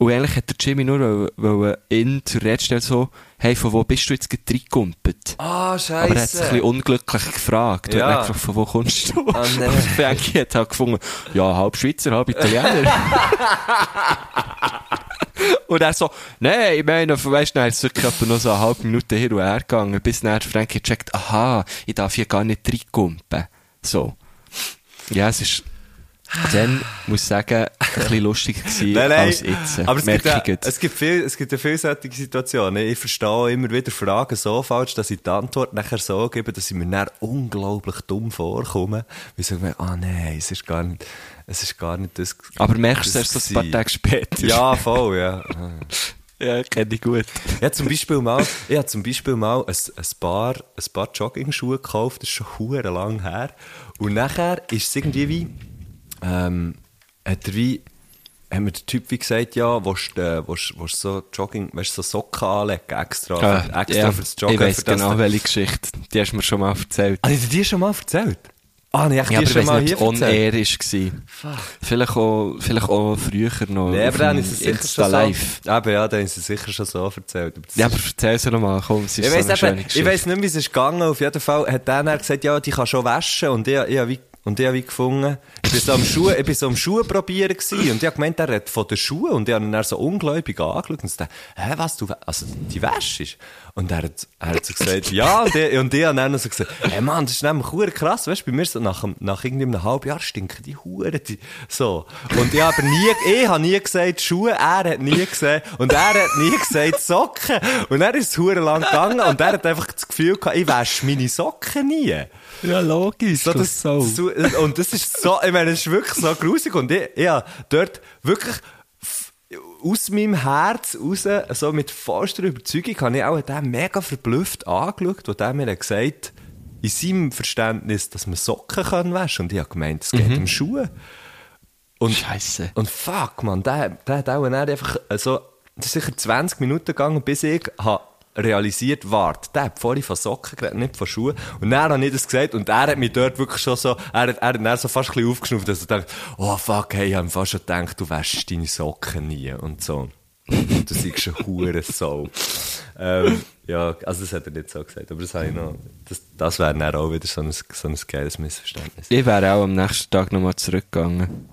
Und eigentlich hat der Jimmy nur wollen, ihn zur Rede stellen, so, hey, von wo bist du jetzt reingekumpelt? Ah, Aber er hat es ein bisschen unglücklich gefragt. Er Ja. hat gefragt, von wo kommst du? Ah, nee. Und Frankie hat halt gefunden, ja, halb Schweizer, halb Italiener. und er so, nein, ich meine, weißt du, dann ist wirklich etwa noch so eine halbe Minute hin und her gegangen, bis dann Frankie checkt, aha, ich darf hier gar nicht reinkumpen. So. Ja, es ist, dann, muss ich sagen, ein bisschen lustiger gewesen Nein, nein. als jetzt. Aber es gibt, ja, Merke ich jetzt. es gibt viel, es gibt ja vielseitige Situationen. Ich verstehe immer wieder Fragen so falsch, dass ich die Antwort nachher so gebe, dass ich mir dann unglaublich dumm vorkomme. Weil ich sage ah nein, es ist gar nicht, es ist gar nicht das. Aber merkst du erst so ein paar. Tage später? Ja, voll, ja. Ja, kenne ich gut. Ich habe zum Beispiel mal, ich habe zum Beispiel mal ein, ein paar, ein paar Jogging-Schuhe gekauft, das ist schon lang her. Und nachher ist es irgendwie wie, ähm, hat er wie, hat mir der Typ wie gesagt, ja, willst du, äh, willst, willst du so Jogging, du, so Socken anlegen, extra, für, Ah, extra ja, fürs Joggen. Ich weiss für das genau, dann- welche Geschichte. Die hast du mir schon mal erzählt. Habe ich dir die schon mal erzählt? Ah, nee, ich Ja, die aber ich schon mal nicht, hier erzählt. on-air war. Vielleicht auch, vielleicht auch früher noch. Nee, aber dann ist es sicher schon Live. so. Eben, ja, dann ist es sicher schon so erzählt. Aber das Ja, ist- aber erzähl sie nochmal, komm, es ist Ich so weiss, eine eben, ich weiss nicht, wie es ist gegangen. Auf jeden Fall hat der dann gesagt, ja, die kann schon waschen. Und ich, ich, wie, und ich habe gefunden, ich bin so am Schuh, ich bin so am Schuh probieren gewesen. Und ich habe gemeint, er redet von den Schuhen. Und ich habe ihn dann so ungläubig angeschaut und dachte, hä, was, du, also, die wäschst? Und er hat, er hat so gesagt, ja. Und ich, und ich habe dann so gesagt, hey Mann, das ist nämlich hure krass. Weißt du, bei mir so nach, nach irgendwie einem halben Jahr stinken die Huren, die, so. Und ich habe nie, ich habe nie gesagt Schuhe, er hat nie gesagt, und er hat nie gesagt Socken. Und er ist es hure lang gegangen und er hat einfach das Gefühl gehabt, ich wasche meine Socken nie. Ja, logisch. So, das, so. und das ist so, ich meine, es ist wirklich so grusig. Und ich, ja, dort wirklich aus meinem Herz raus, so mit vollster Überzeugung, habe ich auch den mega verblüfft angeschaut, wo der mir hat gesagt in seinem Verständnis, dass man Socken können waschen Und ich habe gemeint, es geht um Schuhe. Und, Scheisse. und fuck, man, der, der hat auch einfach so, ist sicher 20 Minuten gegangen, bis ich habe realisiert, warte, der hat vorhin von Socken geredet, nicht von Schuhen. Und dann habe ich das gesagt und er hat mich dort wirklich schon so, er hat, er hat dann so fast ein bisschen aufgeschnauft, dass er denkt, oh fuck, hey, ich habe fast schon gedacht, du wäschst deine Socken nie und so. du siehst schon hure so. Ähm, ja, also das hat er nicht so gesagt, aber das habe ich noch, das, das wäre dann auch wieder so ein, so ein geiles Missverständnis. Ich wäre auch am nächsten Tag nochmal zurückgegangen.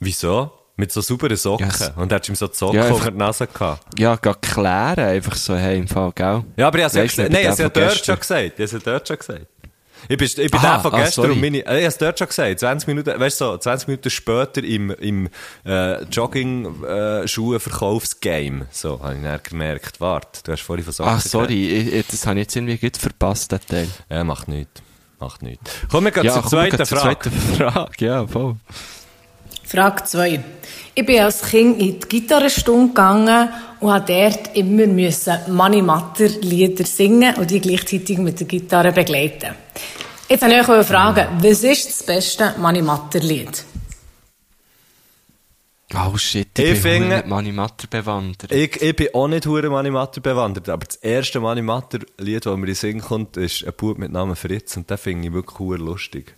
Wieso? Mit so sauberen Socken. Yes. Und hättest ihm so die Socken Ja, unter die Nase gehabt. Ja, geh klären, einfach so, hey, im Fall, gell? Ja, aber ich habe ja gesagt, ich nein, ich der ja dort schon gesagt. Ich habe ja dort schon gesagt. Ich bin, ich bin Aha, der von ah, gestern sorry. und meine, äh, ich habe es dort schon gesagt. 20 Minuten, weißt du so, 20 Minuten später im, im, äh, Jogging-Schuhe-Verkaufsgame. so, habe ich dann gemerkt, warte, du hast vorhin von Socken Ach, sorry, ich, das habe ich jetzt irgendwie gut verpasst, den Teil. Ja, macht nichts. Macht nichts. Kommen wir gleich zur komm, wir zweiten gehen zur Frage. zweiten Frage, ja, voll. Frage 2. Ich bin als Kind in die Gitarrenstunde gegangen und habe dort immer müssen Mani Matter Lieder singen und die gleichzeitig mit der Gitarre begleiten. Jetzt wollte ich euch fragen, was ist das beste Mani Matter Lied? Oh shit, ich, Ich bin finde- Mani Matter bewandert. Ich, ich bin auch nicht hure Manimatter bewandert, aber das erste Manimatter-Lied, das mir in den Sinn kommt, ist ein Bub mit Namen Fritz und den finde ich wirklich hure lustig.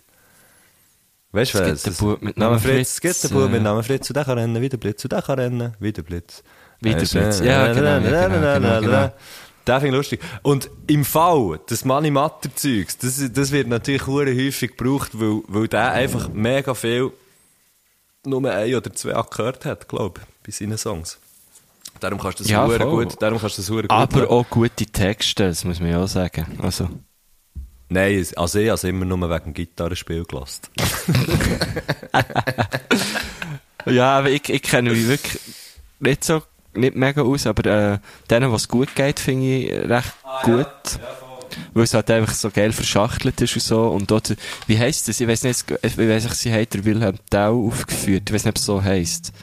Weißt du, Es was? gibt einen Bub mit Namen Fritz, Es gibt einen Bub mit Namen Fritz und der kann rennen, wieder Blitz und der kann rennen, wieder Blitz. Wieder Blitz. Ja, genau, genau, genau. Den finde ich lustig. Und im Fall des Manimatter-Zeugs, das, das wird natürlich häufig gebraucht, weil, weil der einfach mega viel nur ein oder zwei gehört hat, glaube ich, bei seinen Songs. Darum kannst du das Ja, gut, darum kannst du das hure gut Aber hören. auch gute Texte, das muss man ja auch sagen. Also, Nein, also ich habe es immer nur wegen dem Gitarrenspiel gelassen. ja, aber ich, ich kenne mich wirklich nicht so, nicht mega aus, aber äh, denen, was gut geht, finde ich recht gut. Weil es halt einfach so geil verschachtelt ist und so. Und dort, wie heisst das? Ich weiß nicht, ich weiss nicht, sie hat der Wilhelm Tau aufgeführt. Ich weiß nicht, ob es so heisst.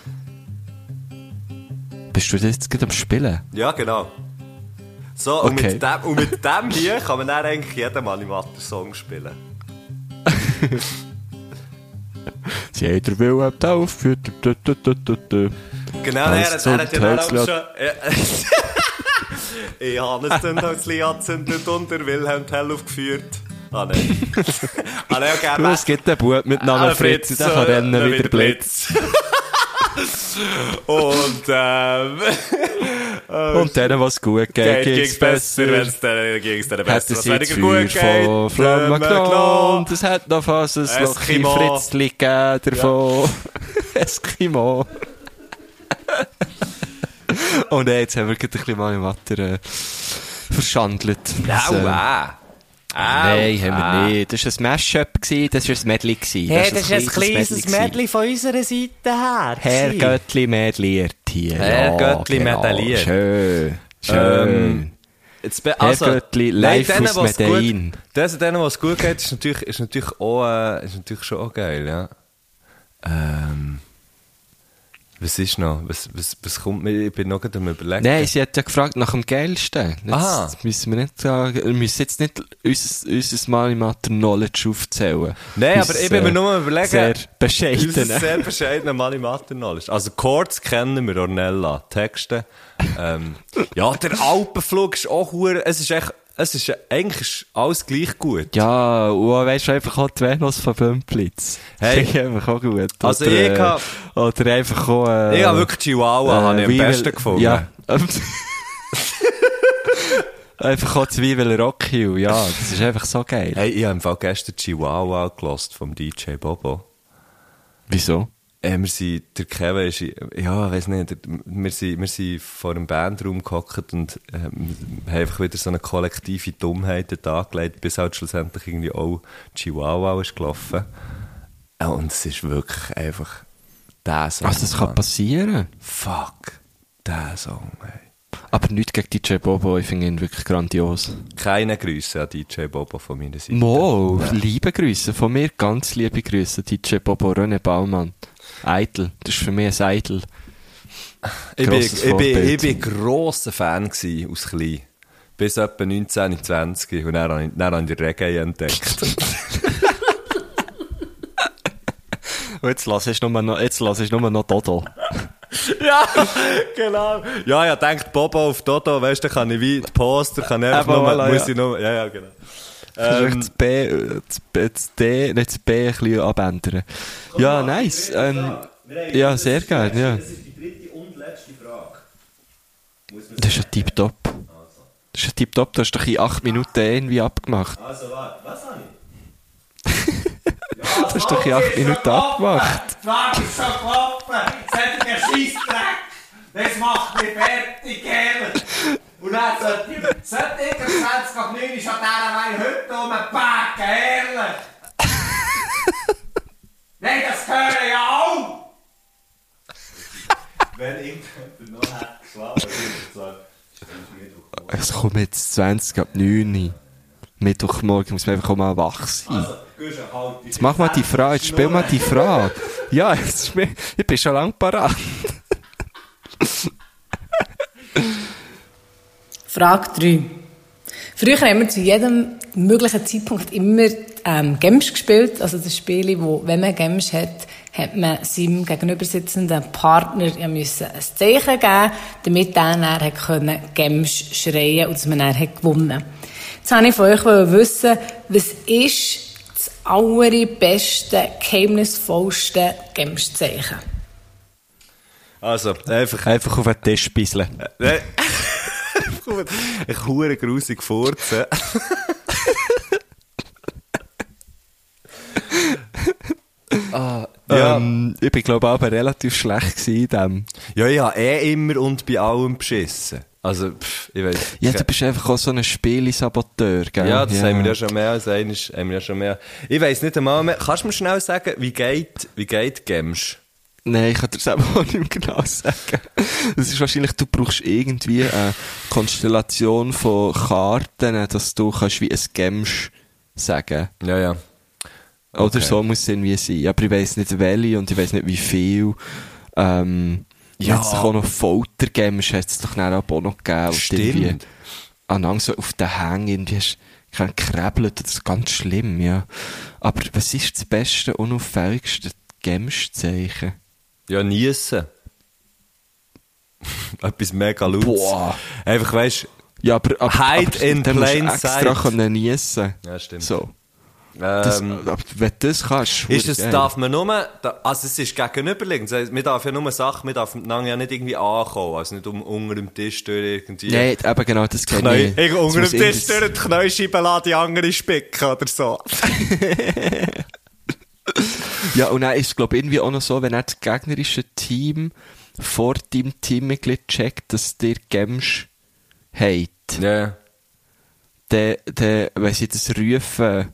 Bist du das jetzt gerade am Spielen? Ja, genau. So, und, Okay. mit dem, und mit dem hier kann man dann eigentlich jeden Animator-Song spielen. Sie hat der Wilhelm Tau aufgeführt. Genau, er, hat- er hat ja dann auch schon... ich habe es dann als angezündet und der Wilhelm Tell aufgeführt. Ah, nein. ah, nein, okay, Du, es gibt einen Bub mit Namen Ah, Fritz, der so, kann rennen dann wie der Blitz. Und, ähm... Und denen, was gut geht, Geht geht's besser, wenn's ging's dann besser. Hätten Was sie weniger das gut Feuer geht, von Flammen genommen es hat noch fast ein Loch im Eskimo. Fritzli gegeben davon. Eskimo. und jetzt haben wir gerade ein bisschen mal im Watter äh, verschandelt. Au, äh, ah. Nein, haben ah. wir nicht. Das war ein Mashup, das war ein Medley. gewesen. Hey, das ist ein kleines. Mädchen von unserer Seite her. Herr Göttli medliert hier. Herr ja, Göttli genau. medailliert. Schön. Schön. Ähm, Jetzt be- Herr Göttli, live denen, aus Medellin. Gut, das, denen, was gut geht, ist natürlich, ist natürlich auch, äh, ist natürlich schon auch geil, ja. Ähm, was ist noch? Was, was, was kommt mir? Ich bin noch gerade am überlegen. Nein, sie hat ja gefragt nach dem Geilsten. Jetzt Aha. müssen wir nicht sagen, wir müssen jetzt nicht unser, unser Malimatter Knowledge aufzählen. Nein, Unser, aber ich bin mir äh, nur am überlegen. Sehr bescheiden. sehr bescheidener Mali Knowledge. Also Chords kennen wir, Ornella. Texte. Ähm, ja, der Alpenflug ist auch. Es ist echt, es ist, eigentlich ist alles gleich gut. Ja, und weißt du, einfach auch die Venus von Bümplitz. Hey. Die einfach auch gut. Also oder, ich äh, hab- Oder einfach auch, äh, Ich habe wirklich Chihuahua, habe ich am besten gefunden. Ja. einfach auch Zwiebel Rock Hill, ja, das ist einfach so geil. Hey, ich habe im Fall gestern Chihuahua gelost vom DJ Bobo. Wieso? Äh, wir sind, der Kevin ist, ja, weiss nicht, wir sind, wir sind vor einem Bandraum gehockt und ähm, haben einfach wieder so eine kollektive Dummheit angelegt, bis halt schlussendlich irgendwie auch Chihuahua ist gelaufen. Äh, Und es ist wirklich einfach der Song. Also, das kann passieren. Fuck, der Song, ey. Aber nicht gegen DJ Bobo, ich finde ihn wirklich grandios. Keine Grüße an DJ Bobo von meiner Seite. Mo, liebe Grüße, von mir ganz liebe Grüße, DJ Bobo, René Baumann. Eitel, das ist für mich ein Eitel. Ich bin, grosses ich, bin, ich Vorbild. bin grosser Fan gewesen, aus klein. Bis etwa 19, 20 und dann ich, dann habe ich Reggae entdeckt. Und jetzt lass ich nur noch, jetzt lass ich nur noch Dodo. ja, genau. Ja, ja, denkt Bobo auf Dodo, weißt du, dann kann ich wie die Poster, kann einfach Eben, nur, voilà, muss ja. ich nur, ja, ja, genau. Ähm, das B, äh, das B, das D, nicht das B ein bisschen abändern. Ja, nice. Ähm, ja, sehr gerne, ja. ist die dritte und letzte Frage. Das ist ein Tipptopp. Das ist ein Tipptopp, du hast doch in acht Minuten irgendwie abgemacht. Also, warte, was habe ich? Du hast doch in acht Minuten abgemacht. Die Frage ist schon gelaufen. Solcher Scheissdreck. Das macht mich fertig, ehrlich. Und dann sollte ich, sollte ich am 20 ab 9 ist an dieser Weile heute rumpacken, ehrlich. Nein, das hören ja auch. Wenn irgendjemand noch hat geschlafen, würde ich sagen, Es kommt jetzt 20 ab 9 Mittwochmorgen muss man einfach auch mal wach sein. Jetzt mach mal die Frage, jetzt spiel mal die Frage. Ja, jetzt spiel, ich bin schon lang parat. Frage 3. Früher haben wir zu jedem möglichen Zeitpunkt immer ähm, Games gespielt. Also das Spiel, wo, wenn man Games hat, hat man seinem gegenübersitzenden Partner ja müssen ein Zeichen geben, damit der dann hat können Games schreien und dass man dann hat gewonnen. Jetzt wollte ich von euch wissen, was ist das allerbeste, geheimnisvollste Games-Zeichen? Also, einfach, Einfach auf den Tisch bisseln. Ich hure grusig furzen. ah, ja. Ähm, ich bin glaube ich aber relativ schlecht gewesen in dem. ja, habe eh immer und bei allem beschissen. Also, pff, ich weiß. Ja, du bist einfach auch so ein Spielesaboteur, gell? Ja, das haben wir ja schon mehr als eines, haben wir ja schon mehr. Ich weiss nicht einmal mehr. Kannst du mir schnell sagen, wie geht, wie geht Gems? Nein, ich kann dir selber auch nicht mehr genau sagen. Das ist wahrscheinlich, du brauchst irgendwie eine Konstellation von Karten, dass du kannst wie ein Gemsch sagen. Ja, ja. Oder Okay. so muss es irgendwie sein. Aber ich weiss nicht welche und ich weiss nicht wie viel. Ähm, ja. Jetzt doch auch noch Foltergemsch hat es doch dann auch noch gegeben. Und Stimmt. Anhang so auf den Hängen irgendwie hast du gekrebelt. Das ist ganz schlimm, ja. Aber was ist das beste, unauffälligste Gemschzeichen? Ja, niesen. Etwas mega lautes. Boah. Einfach, weißt Ja, aber, aber, Hide aber in dann musst du plain extra sight. können niessen. Ja, stimmt. So. Das, ähm, aber wenn du das kannst, Ist es, geil. darf man nur, also es ist gegenüberliegend. Das Man darf ja nur Sachen, man darf ja nicht irgendwie ankommen. Also nicht um, unter dem Tisch durch irgendwie. Nein, eben genau, das kenne Knäu, ich. ich, unter dem Das Tisch durch die Knäuscheibe lassen, die andere spicken oder so. Ja, und dann ist es, glaube ich, irgendwie auch noch so, wenn er das gegnerische Team vor deinem Teammitglied checkt, dass dir Gemsch hat, Ja. dann, dann, wenn sie das rufen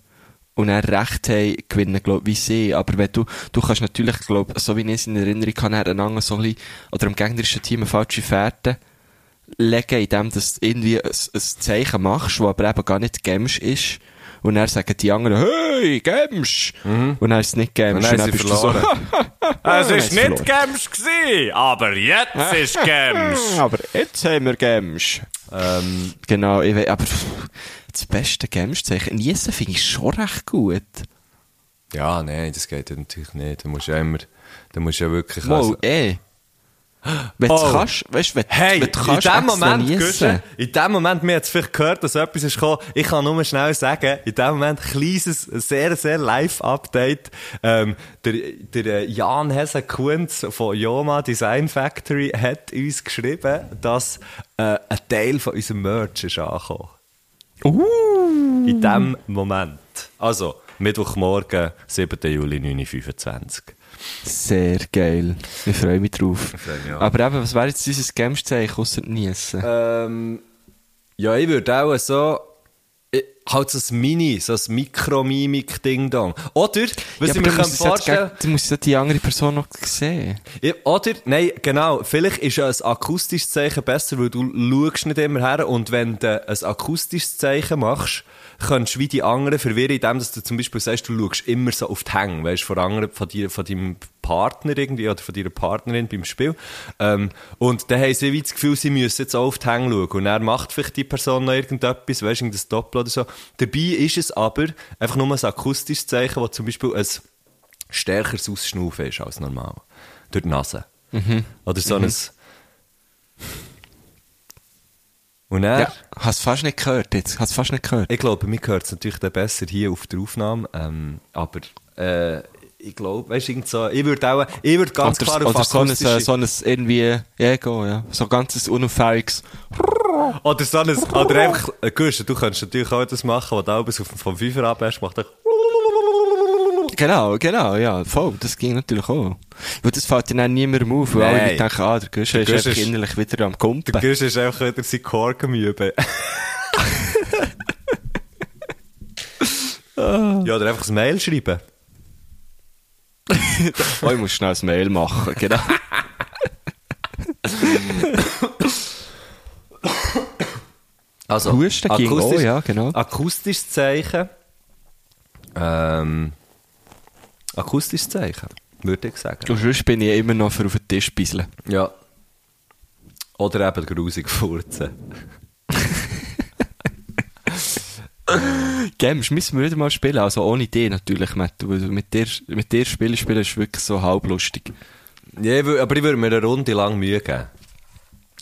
und er recht haben, gewinnen, glaube ich, wie sie. Aber wenn du, du kannst natürlich, glaube so wie ich es in Erinnerung habe, dann einander so ein bisschen, oder am gegnerischen Team eine falsche Fährte legen, indem du irgendwie ein, ein Zeichen machst, das aber eben gar nicht Gemsch ist. Und dann sagen die anderen, hey, Gemsch! Und dann ist es nicht Gemsch. Und dann bist du so. Es dann ist sie nicht Gems gsi, aber jetzt ist Gems. aber jetzt haben wir Gemsch. ähm, Genau, ich weiß, aber das beste Gemsch-Zeichen, Niesen finde ich schon recht gut. ja, nein, das geht natürlich nicht. Da musst du ja immer, da musst du ja wirklich, Wow, also, eh. Wenn du Oh. kannst, weißt wenn, Hey, wenn du in kannst dem Moment. Guschen, in dem Moment, mir hat vielleicht gehört, dass etwas ist gekommen. Ich kann nur schnell sagen, in dem Moment, kleines, sehr, sehr Live-Update. Ähm, der, der äh, Jan Hesse Kunz von Yoma Design Factory hat uns geschrieben, dass äh, ein Teil von unserem Merch ist angekommen. Uh. In dem Moment. Also, Mittwochmorgen, 7. Juli 1925. Sehr geil. Ich freue mich drauf. freue mich. Aber eben, was wäre jetzt dieses Gemsch-Zeichen, ausser Niesen? Ähm, ja, ich würde auch so, äh, halt so ein Mini, so ein Mikromimik-Ding-Dong. Oder, was Ja, ich mir du kann vorstellen du musst ja die andere Person noch sehen. Ja, Oder, nein, genau, vielleicht ist ja ein akustisches Zeichen besser, weil du schaust nicht immer her und wenn du ein akustisches Zeichen machst, kannst du wie die anderen verwirren, indem dass du zum Beispiel sagst, du schaust immer so auf die Hänge, weißt, von anderen, von, dir, von deinem Partner irgendwie oder von deiner Partnerin beim Spiel. Ähm, und dann haben sie wie das Gefühl, sie müssen jetzt auch auf die Hänge schauen. Und er macht vielleicht die Person noch irgendetwas, weißt, irgendein Doppel oder so. Dabei ist es aber einfach nur ein akustisches Zeichen, wo zum Beispiel ein stärkeres Ausschnaufen ist als normal. Durch die Nase. Oder so ein... Und er, Ja, hast fast nicht gehört jetzt. Hast fast nicht gehört. ich glaube, mir hört es natürlich dann besser hier auf der Aufnahme, ähm, aber äh, ich glaube, weißt du, so, ich würde auch, ich würde ganz oder, klar auf oder so ein, so ein irgendwie, ja, go, ja. So ganzes unauffälliges. Oder so ein, oder einfach, äh, Gusch, du könntest natürlich auch das machen, was du alles auf, vom Fünfer abhast, macht er, Genau, genau, ja, voll, das ging natürlich auch. Weil das fällt dir dann niemandem auf, weil Nein. alle denken, ah, der Güsche ist einfach innerlich wieder am Kumpen. der Gusch ist einfach wieder sein Korken üben. ja, oder einfach ein Mail schreiben. Oh, ich muss schnell ein Mail machen, genau. Also, Husten auch, ja, genau. Akustisches Zeichen. Ähm, akustisches Zeichen, würde ich sagen. Und sonst bin ich immer noch für auf den Tisch bisseln. Ja. Oder eben grusig furzen. Games müssen wir wieder mal spielen, also ohne dich natürlich, Matt. Weil mit dir, mit dir spielen, spielen ist wirklich so halblustig. Ja, aber ich würde mir eine Runde lang Mühe geben.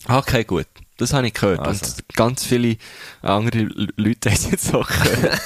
Okay, gut. Das habe ich gehört. Also. Und ganz viele andere Leute haben es jetzt auch gehört.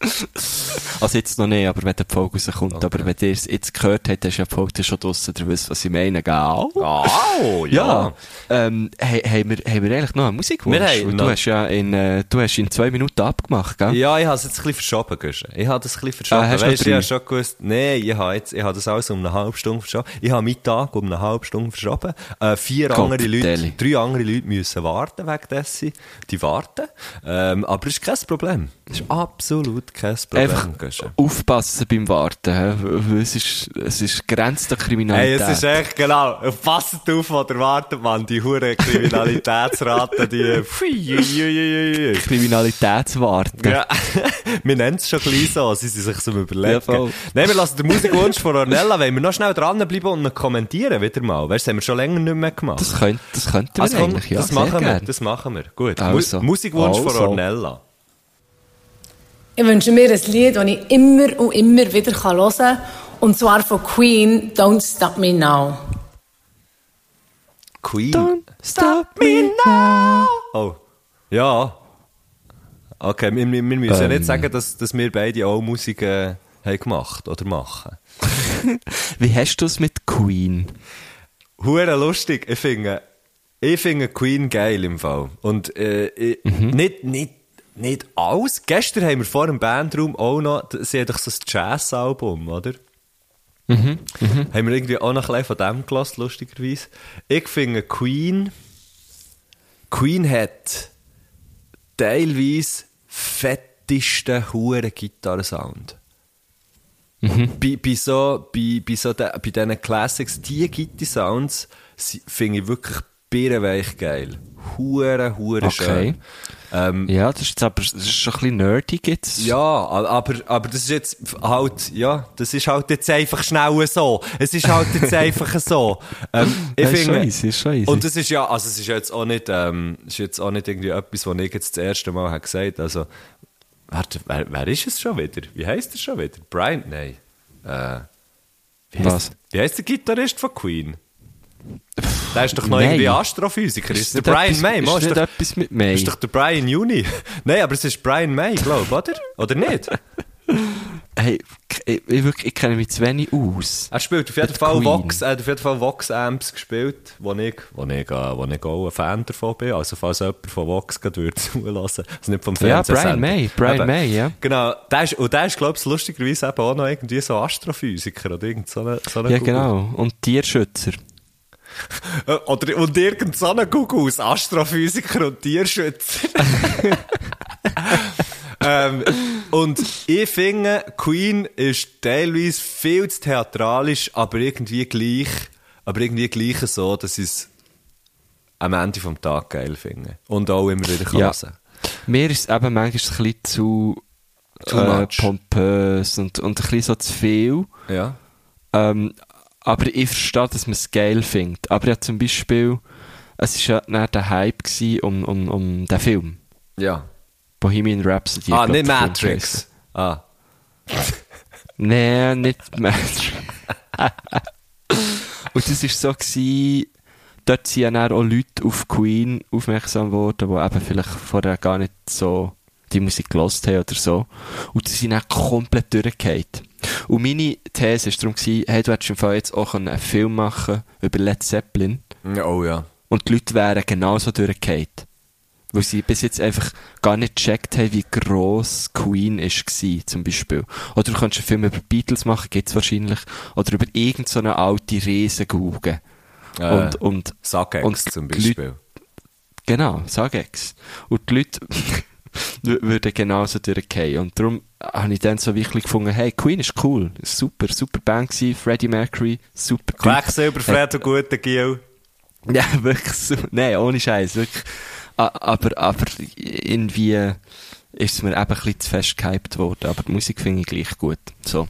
also jetzt noch nicht, aber wenn die Folge rauskommt. Aber wenn ihr es jetzt gehört habt, ist ja die Folge schon draussen, ihr wisst, was ich meine. Gell? Oh, Ja. Ähm, he, haben, wir, haben wir eigentlich noch einen Musikwunsch? Wir haben Weil noch- Du hast ja in, äh, du hast in zwei Minuten abgemacht, gell? Ja, ich habe es jetzt ein bisschen verschoben, Guschen. Ich habe das ein bisschen verschoben. Ah, hast du weißt, noch ich habe schon gewusst, nee, ich habe jetzt, ich habe das alles um eine halbe Stunde verschoben. Ich habe meinen Tag um eine halbe Stunde verschoben. Äh, vier Gott, andere Leute, Deli. drei andere Leute müssen warten wegen dessen. Die warten. Ähm, aber es ist kein Problem. Es ist absolut kein Problem, Einfach aufpassen beim Warten. Es ist, es ist Grenze der Hey, Kriminalität. es ist echt, genau. Passt auf, wo der wartet, Mann. Die hure Kriminalitätsraten, die. Kriminalitätswarten. Ja, wir nennen es schon gleich so, sie sind sich so überlegen. Ja. Nein, wir lassen den Musikwunsch von Ornella, wollen wir noch schnell dranbleiben und ihn kommentieren wieder mal. Weißt du, das haben wir schon länger nicht mehr gemacht. Das könnte, das könnten wir Also eigentlich, ja. das machen wir, das machen wir. Gut. Also. Mu Musikwunsch von Also. Ornella. Ich wünsche mir ein Lied, das ich immer und immer wieder hören kann. Und zwar von Queen, Don't Stop Me Now. Queen. Stop me now. Oh. Ja. Okay, wir, wir, wir müssen ja Ähm. nicht sagen, dass, dass wir beide auch Musik äh, haben gemacht oder machen. Wie hast du es mit Queen? Hure lustig. Ich finde, ich finde Queen geil im Fall. Und äh, ich, nicht, nicht, nicht alles. Gestern haben wir vor dem Bandraum auch noch, sie hat doch so ein Jazz-Album, oder? Haben wir irgendwie auch noch ein bisschen von dem gelassen, lustigerweise. Ich finde Queen, Queen hat teilweise fettesten hure Gitarrensound. Bei, bei so, bei, bei so de, bei diesen Classics, die Gitarre-Sounds sie- finde ich wirklich birrenweich geil. Hure, hure Okay. schön. Ähm, Ja, das ist jetzt aber, das ist schon ein bisschen nerdig jetzt. ja, aber, aber das ist jetzt halt, ja, das ist halt jetzt einfach schnell so. Es ist halt jetzt einfach so. Ähm, ich ist finde, schon easy, ist schon easy. und das ist ja, also es ist jetzt auch nicht, ähm, ist jetzt auch nicht irgendwie etwas, was ich jetzt das erste Mal habe gesagt, also, warte, wer, wer ist es schon wieder? Wie heißt er schon wieder? Brian? Nein. Äh, wie Was? wie heißt der Gitarrist von Queen? Der ist doch noch May. irgendwie Astrophysiker. Ist, Ist der Brian etwas- May? ist nicht doch- etwas mit May? ist doch der Brian Juni. Nein, aber es ist Brian May, glaube ich, oder? Oder nicht? Hey, ich, ich, wirklich, ich kenne mich zu wenig aus. Er spielt auf jeden Fall. Vox, er hat auf jeden Fall Vox Amps gespielt, wo ich, wo ich, äh, wo ich auch ein Fan davon bin. Also falls jemand von Vox gerade würde zulassen. Also nicht vom Ja, Fernsehen. Brian May, Brian May, ja. Genau, der ist, und der ist, glaube ich, lustigerweise eben auch noch irgendwie so Astrophysiker oder irgend so eine, so eine Ja, Google. genau. Und Tierschützer. Oder, und irgend so eine Google aus Astrophysiker und Tierschützer. ähm, und ich finde, Queen ist teilweise viel zu theatralisch, aber irgendwie gleich, aber irgendwie gleich so, dass ich es am Ende vom Tag geil finde. Und auch immer wieder kann Ja. hören. Mir ist es eben manchmal ein bisschen zu äh, pompös und, und ein bisschen so zu viel. Ja. Ähm, aber ich verstehe, dass man es geil findet. Aber ja, zum Beispiel, es war ja der Hype um, um, um den Film. Ja. Bohemian Rhapsody. Ah, glaub, nicht Matrix. Ah. Nein, nicht Matrix. Und das war so, gewesen, dort sind ja dann auch Leute auf Queen aufmerksam geworden, die eben vielleicht vorher gar nicht so die Musik gelost haben oder so. Und die sind dann komplett durchgefallen. Und meine These war darum, gewesen, hey, du hättest im Fall jetzt auch einen Film machen über Led Zeppelin Oh ja. und die Leute wären genauso durchgefallen. Weil sie bis jetzt einfach gar nicht gecheckt haben, wie gross Queen war, zum Beispiel. Oder du kannst einen Film über Beatles machen, gibt's wahrscheinlich. Oder über irgendeine so alte Riesengauge. Äh, Und, und, Sagex und zum die Leute- Beispiel. genau, sag ich's. Und die Leute würden genauso durchgehen. Und darum habe ich dann so wirklich gefunden, hey, Queen ist cool. Super, super Band gewesen. Freddie Mercury, super Typ. Quecksilber, Fred und guter Gil. Ja, wirklich so. Nein, ohne Scheiß, wirklich. Aber, aber irgendwie ist es mir eben ein bisschen zu fest gehypt worden. Aber die Musik finde ich gleich gut. So.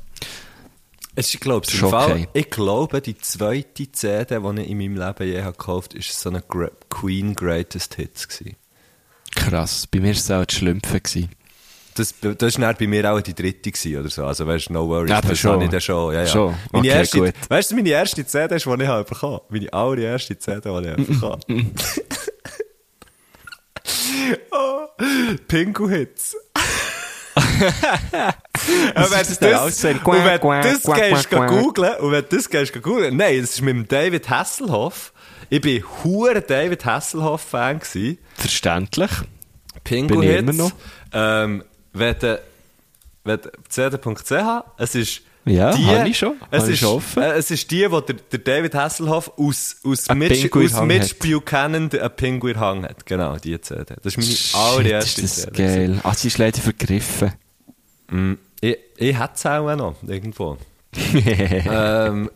Es ist, glaube ich, okay. ich glaube, die zweite CD, die ich in meinem Leben je habe gekauft habe, ist so eine Gra Queen Greatest Hits gewesen. Krass. Bei mir war es auch das Schlümpfen. Gewesen. Das, das war bei mir auch die dritte gewesen, oder so. Also, weißt du, no worries. Eben das schon. habe ich dann schon, ja, ja. Schon. Meine Okay, erste, gut. Weißt du, meine erste CD ist, die ich habe bekommen habe? Meine allererste CD, die ich habe bekommen oh, Pingu-Hits. Und wenn du das und wenn das gehst googlen, und wenn das gehst googlen, nein, das ist mit dem David Hasselhoff. Ich bin hure David Hasselhoff-Fan gewesen. Verständlich. Pingu Bin ich immer noch. Ähm, cd.ch, es ist Ja, die, ich schon. Es ist, schon offen. äh, es ist die, wo der, der David Hasselhoff aus, aus Ein Mitch, Pinguin aus Mitch. Buchanan einen Pinguin Hang hat. Genau, die CD. Das ist meine allererste ist das CD. geil. Ah, sie ist leider vergriffen. Ich, ich hätte es auch noch, irgendwo. ähm,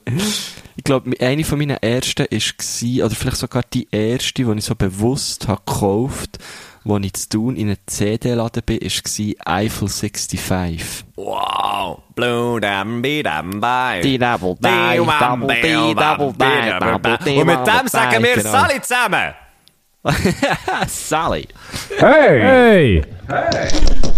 Ich glaube, eine von meinen ersten war, oder vielleicht sogar die erste, die ich so bewusst habe gekauft als ich zu tun in einen CD-Laden bin, war Eiffel 65. wow. Blue dam, be dam, bye. Die Double Die, Double Die, Double Die, Double Die, Und mit dem sagen Die, wir genau. Sally zusammen. Sally. Hey! Du, du,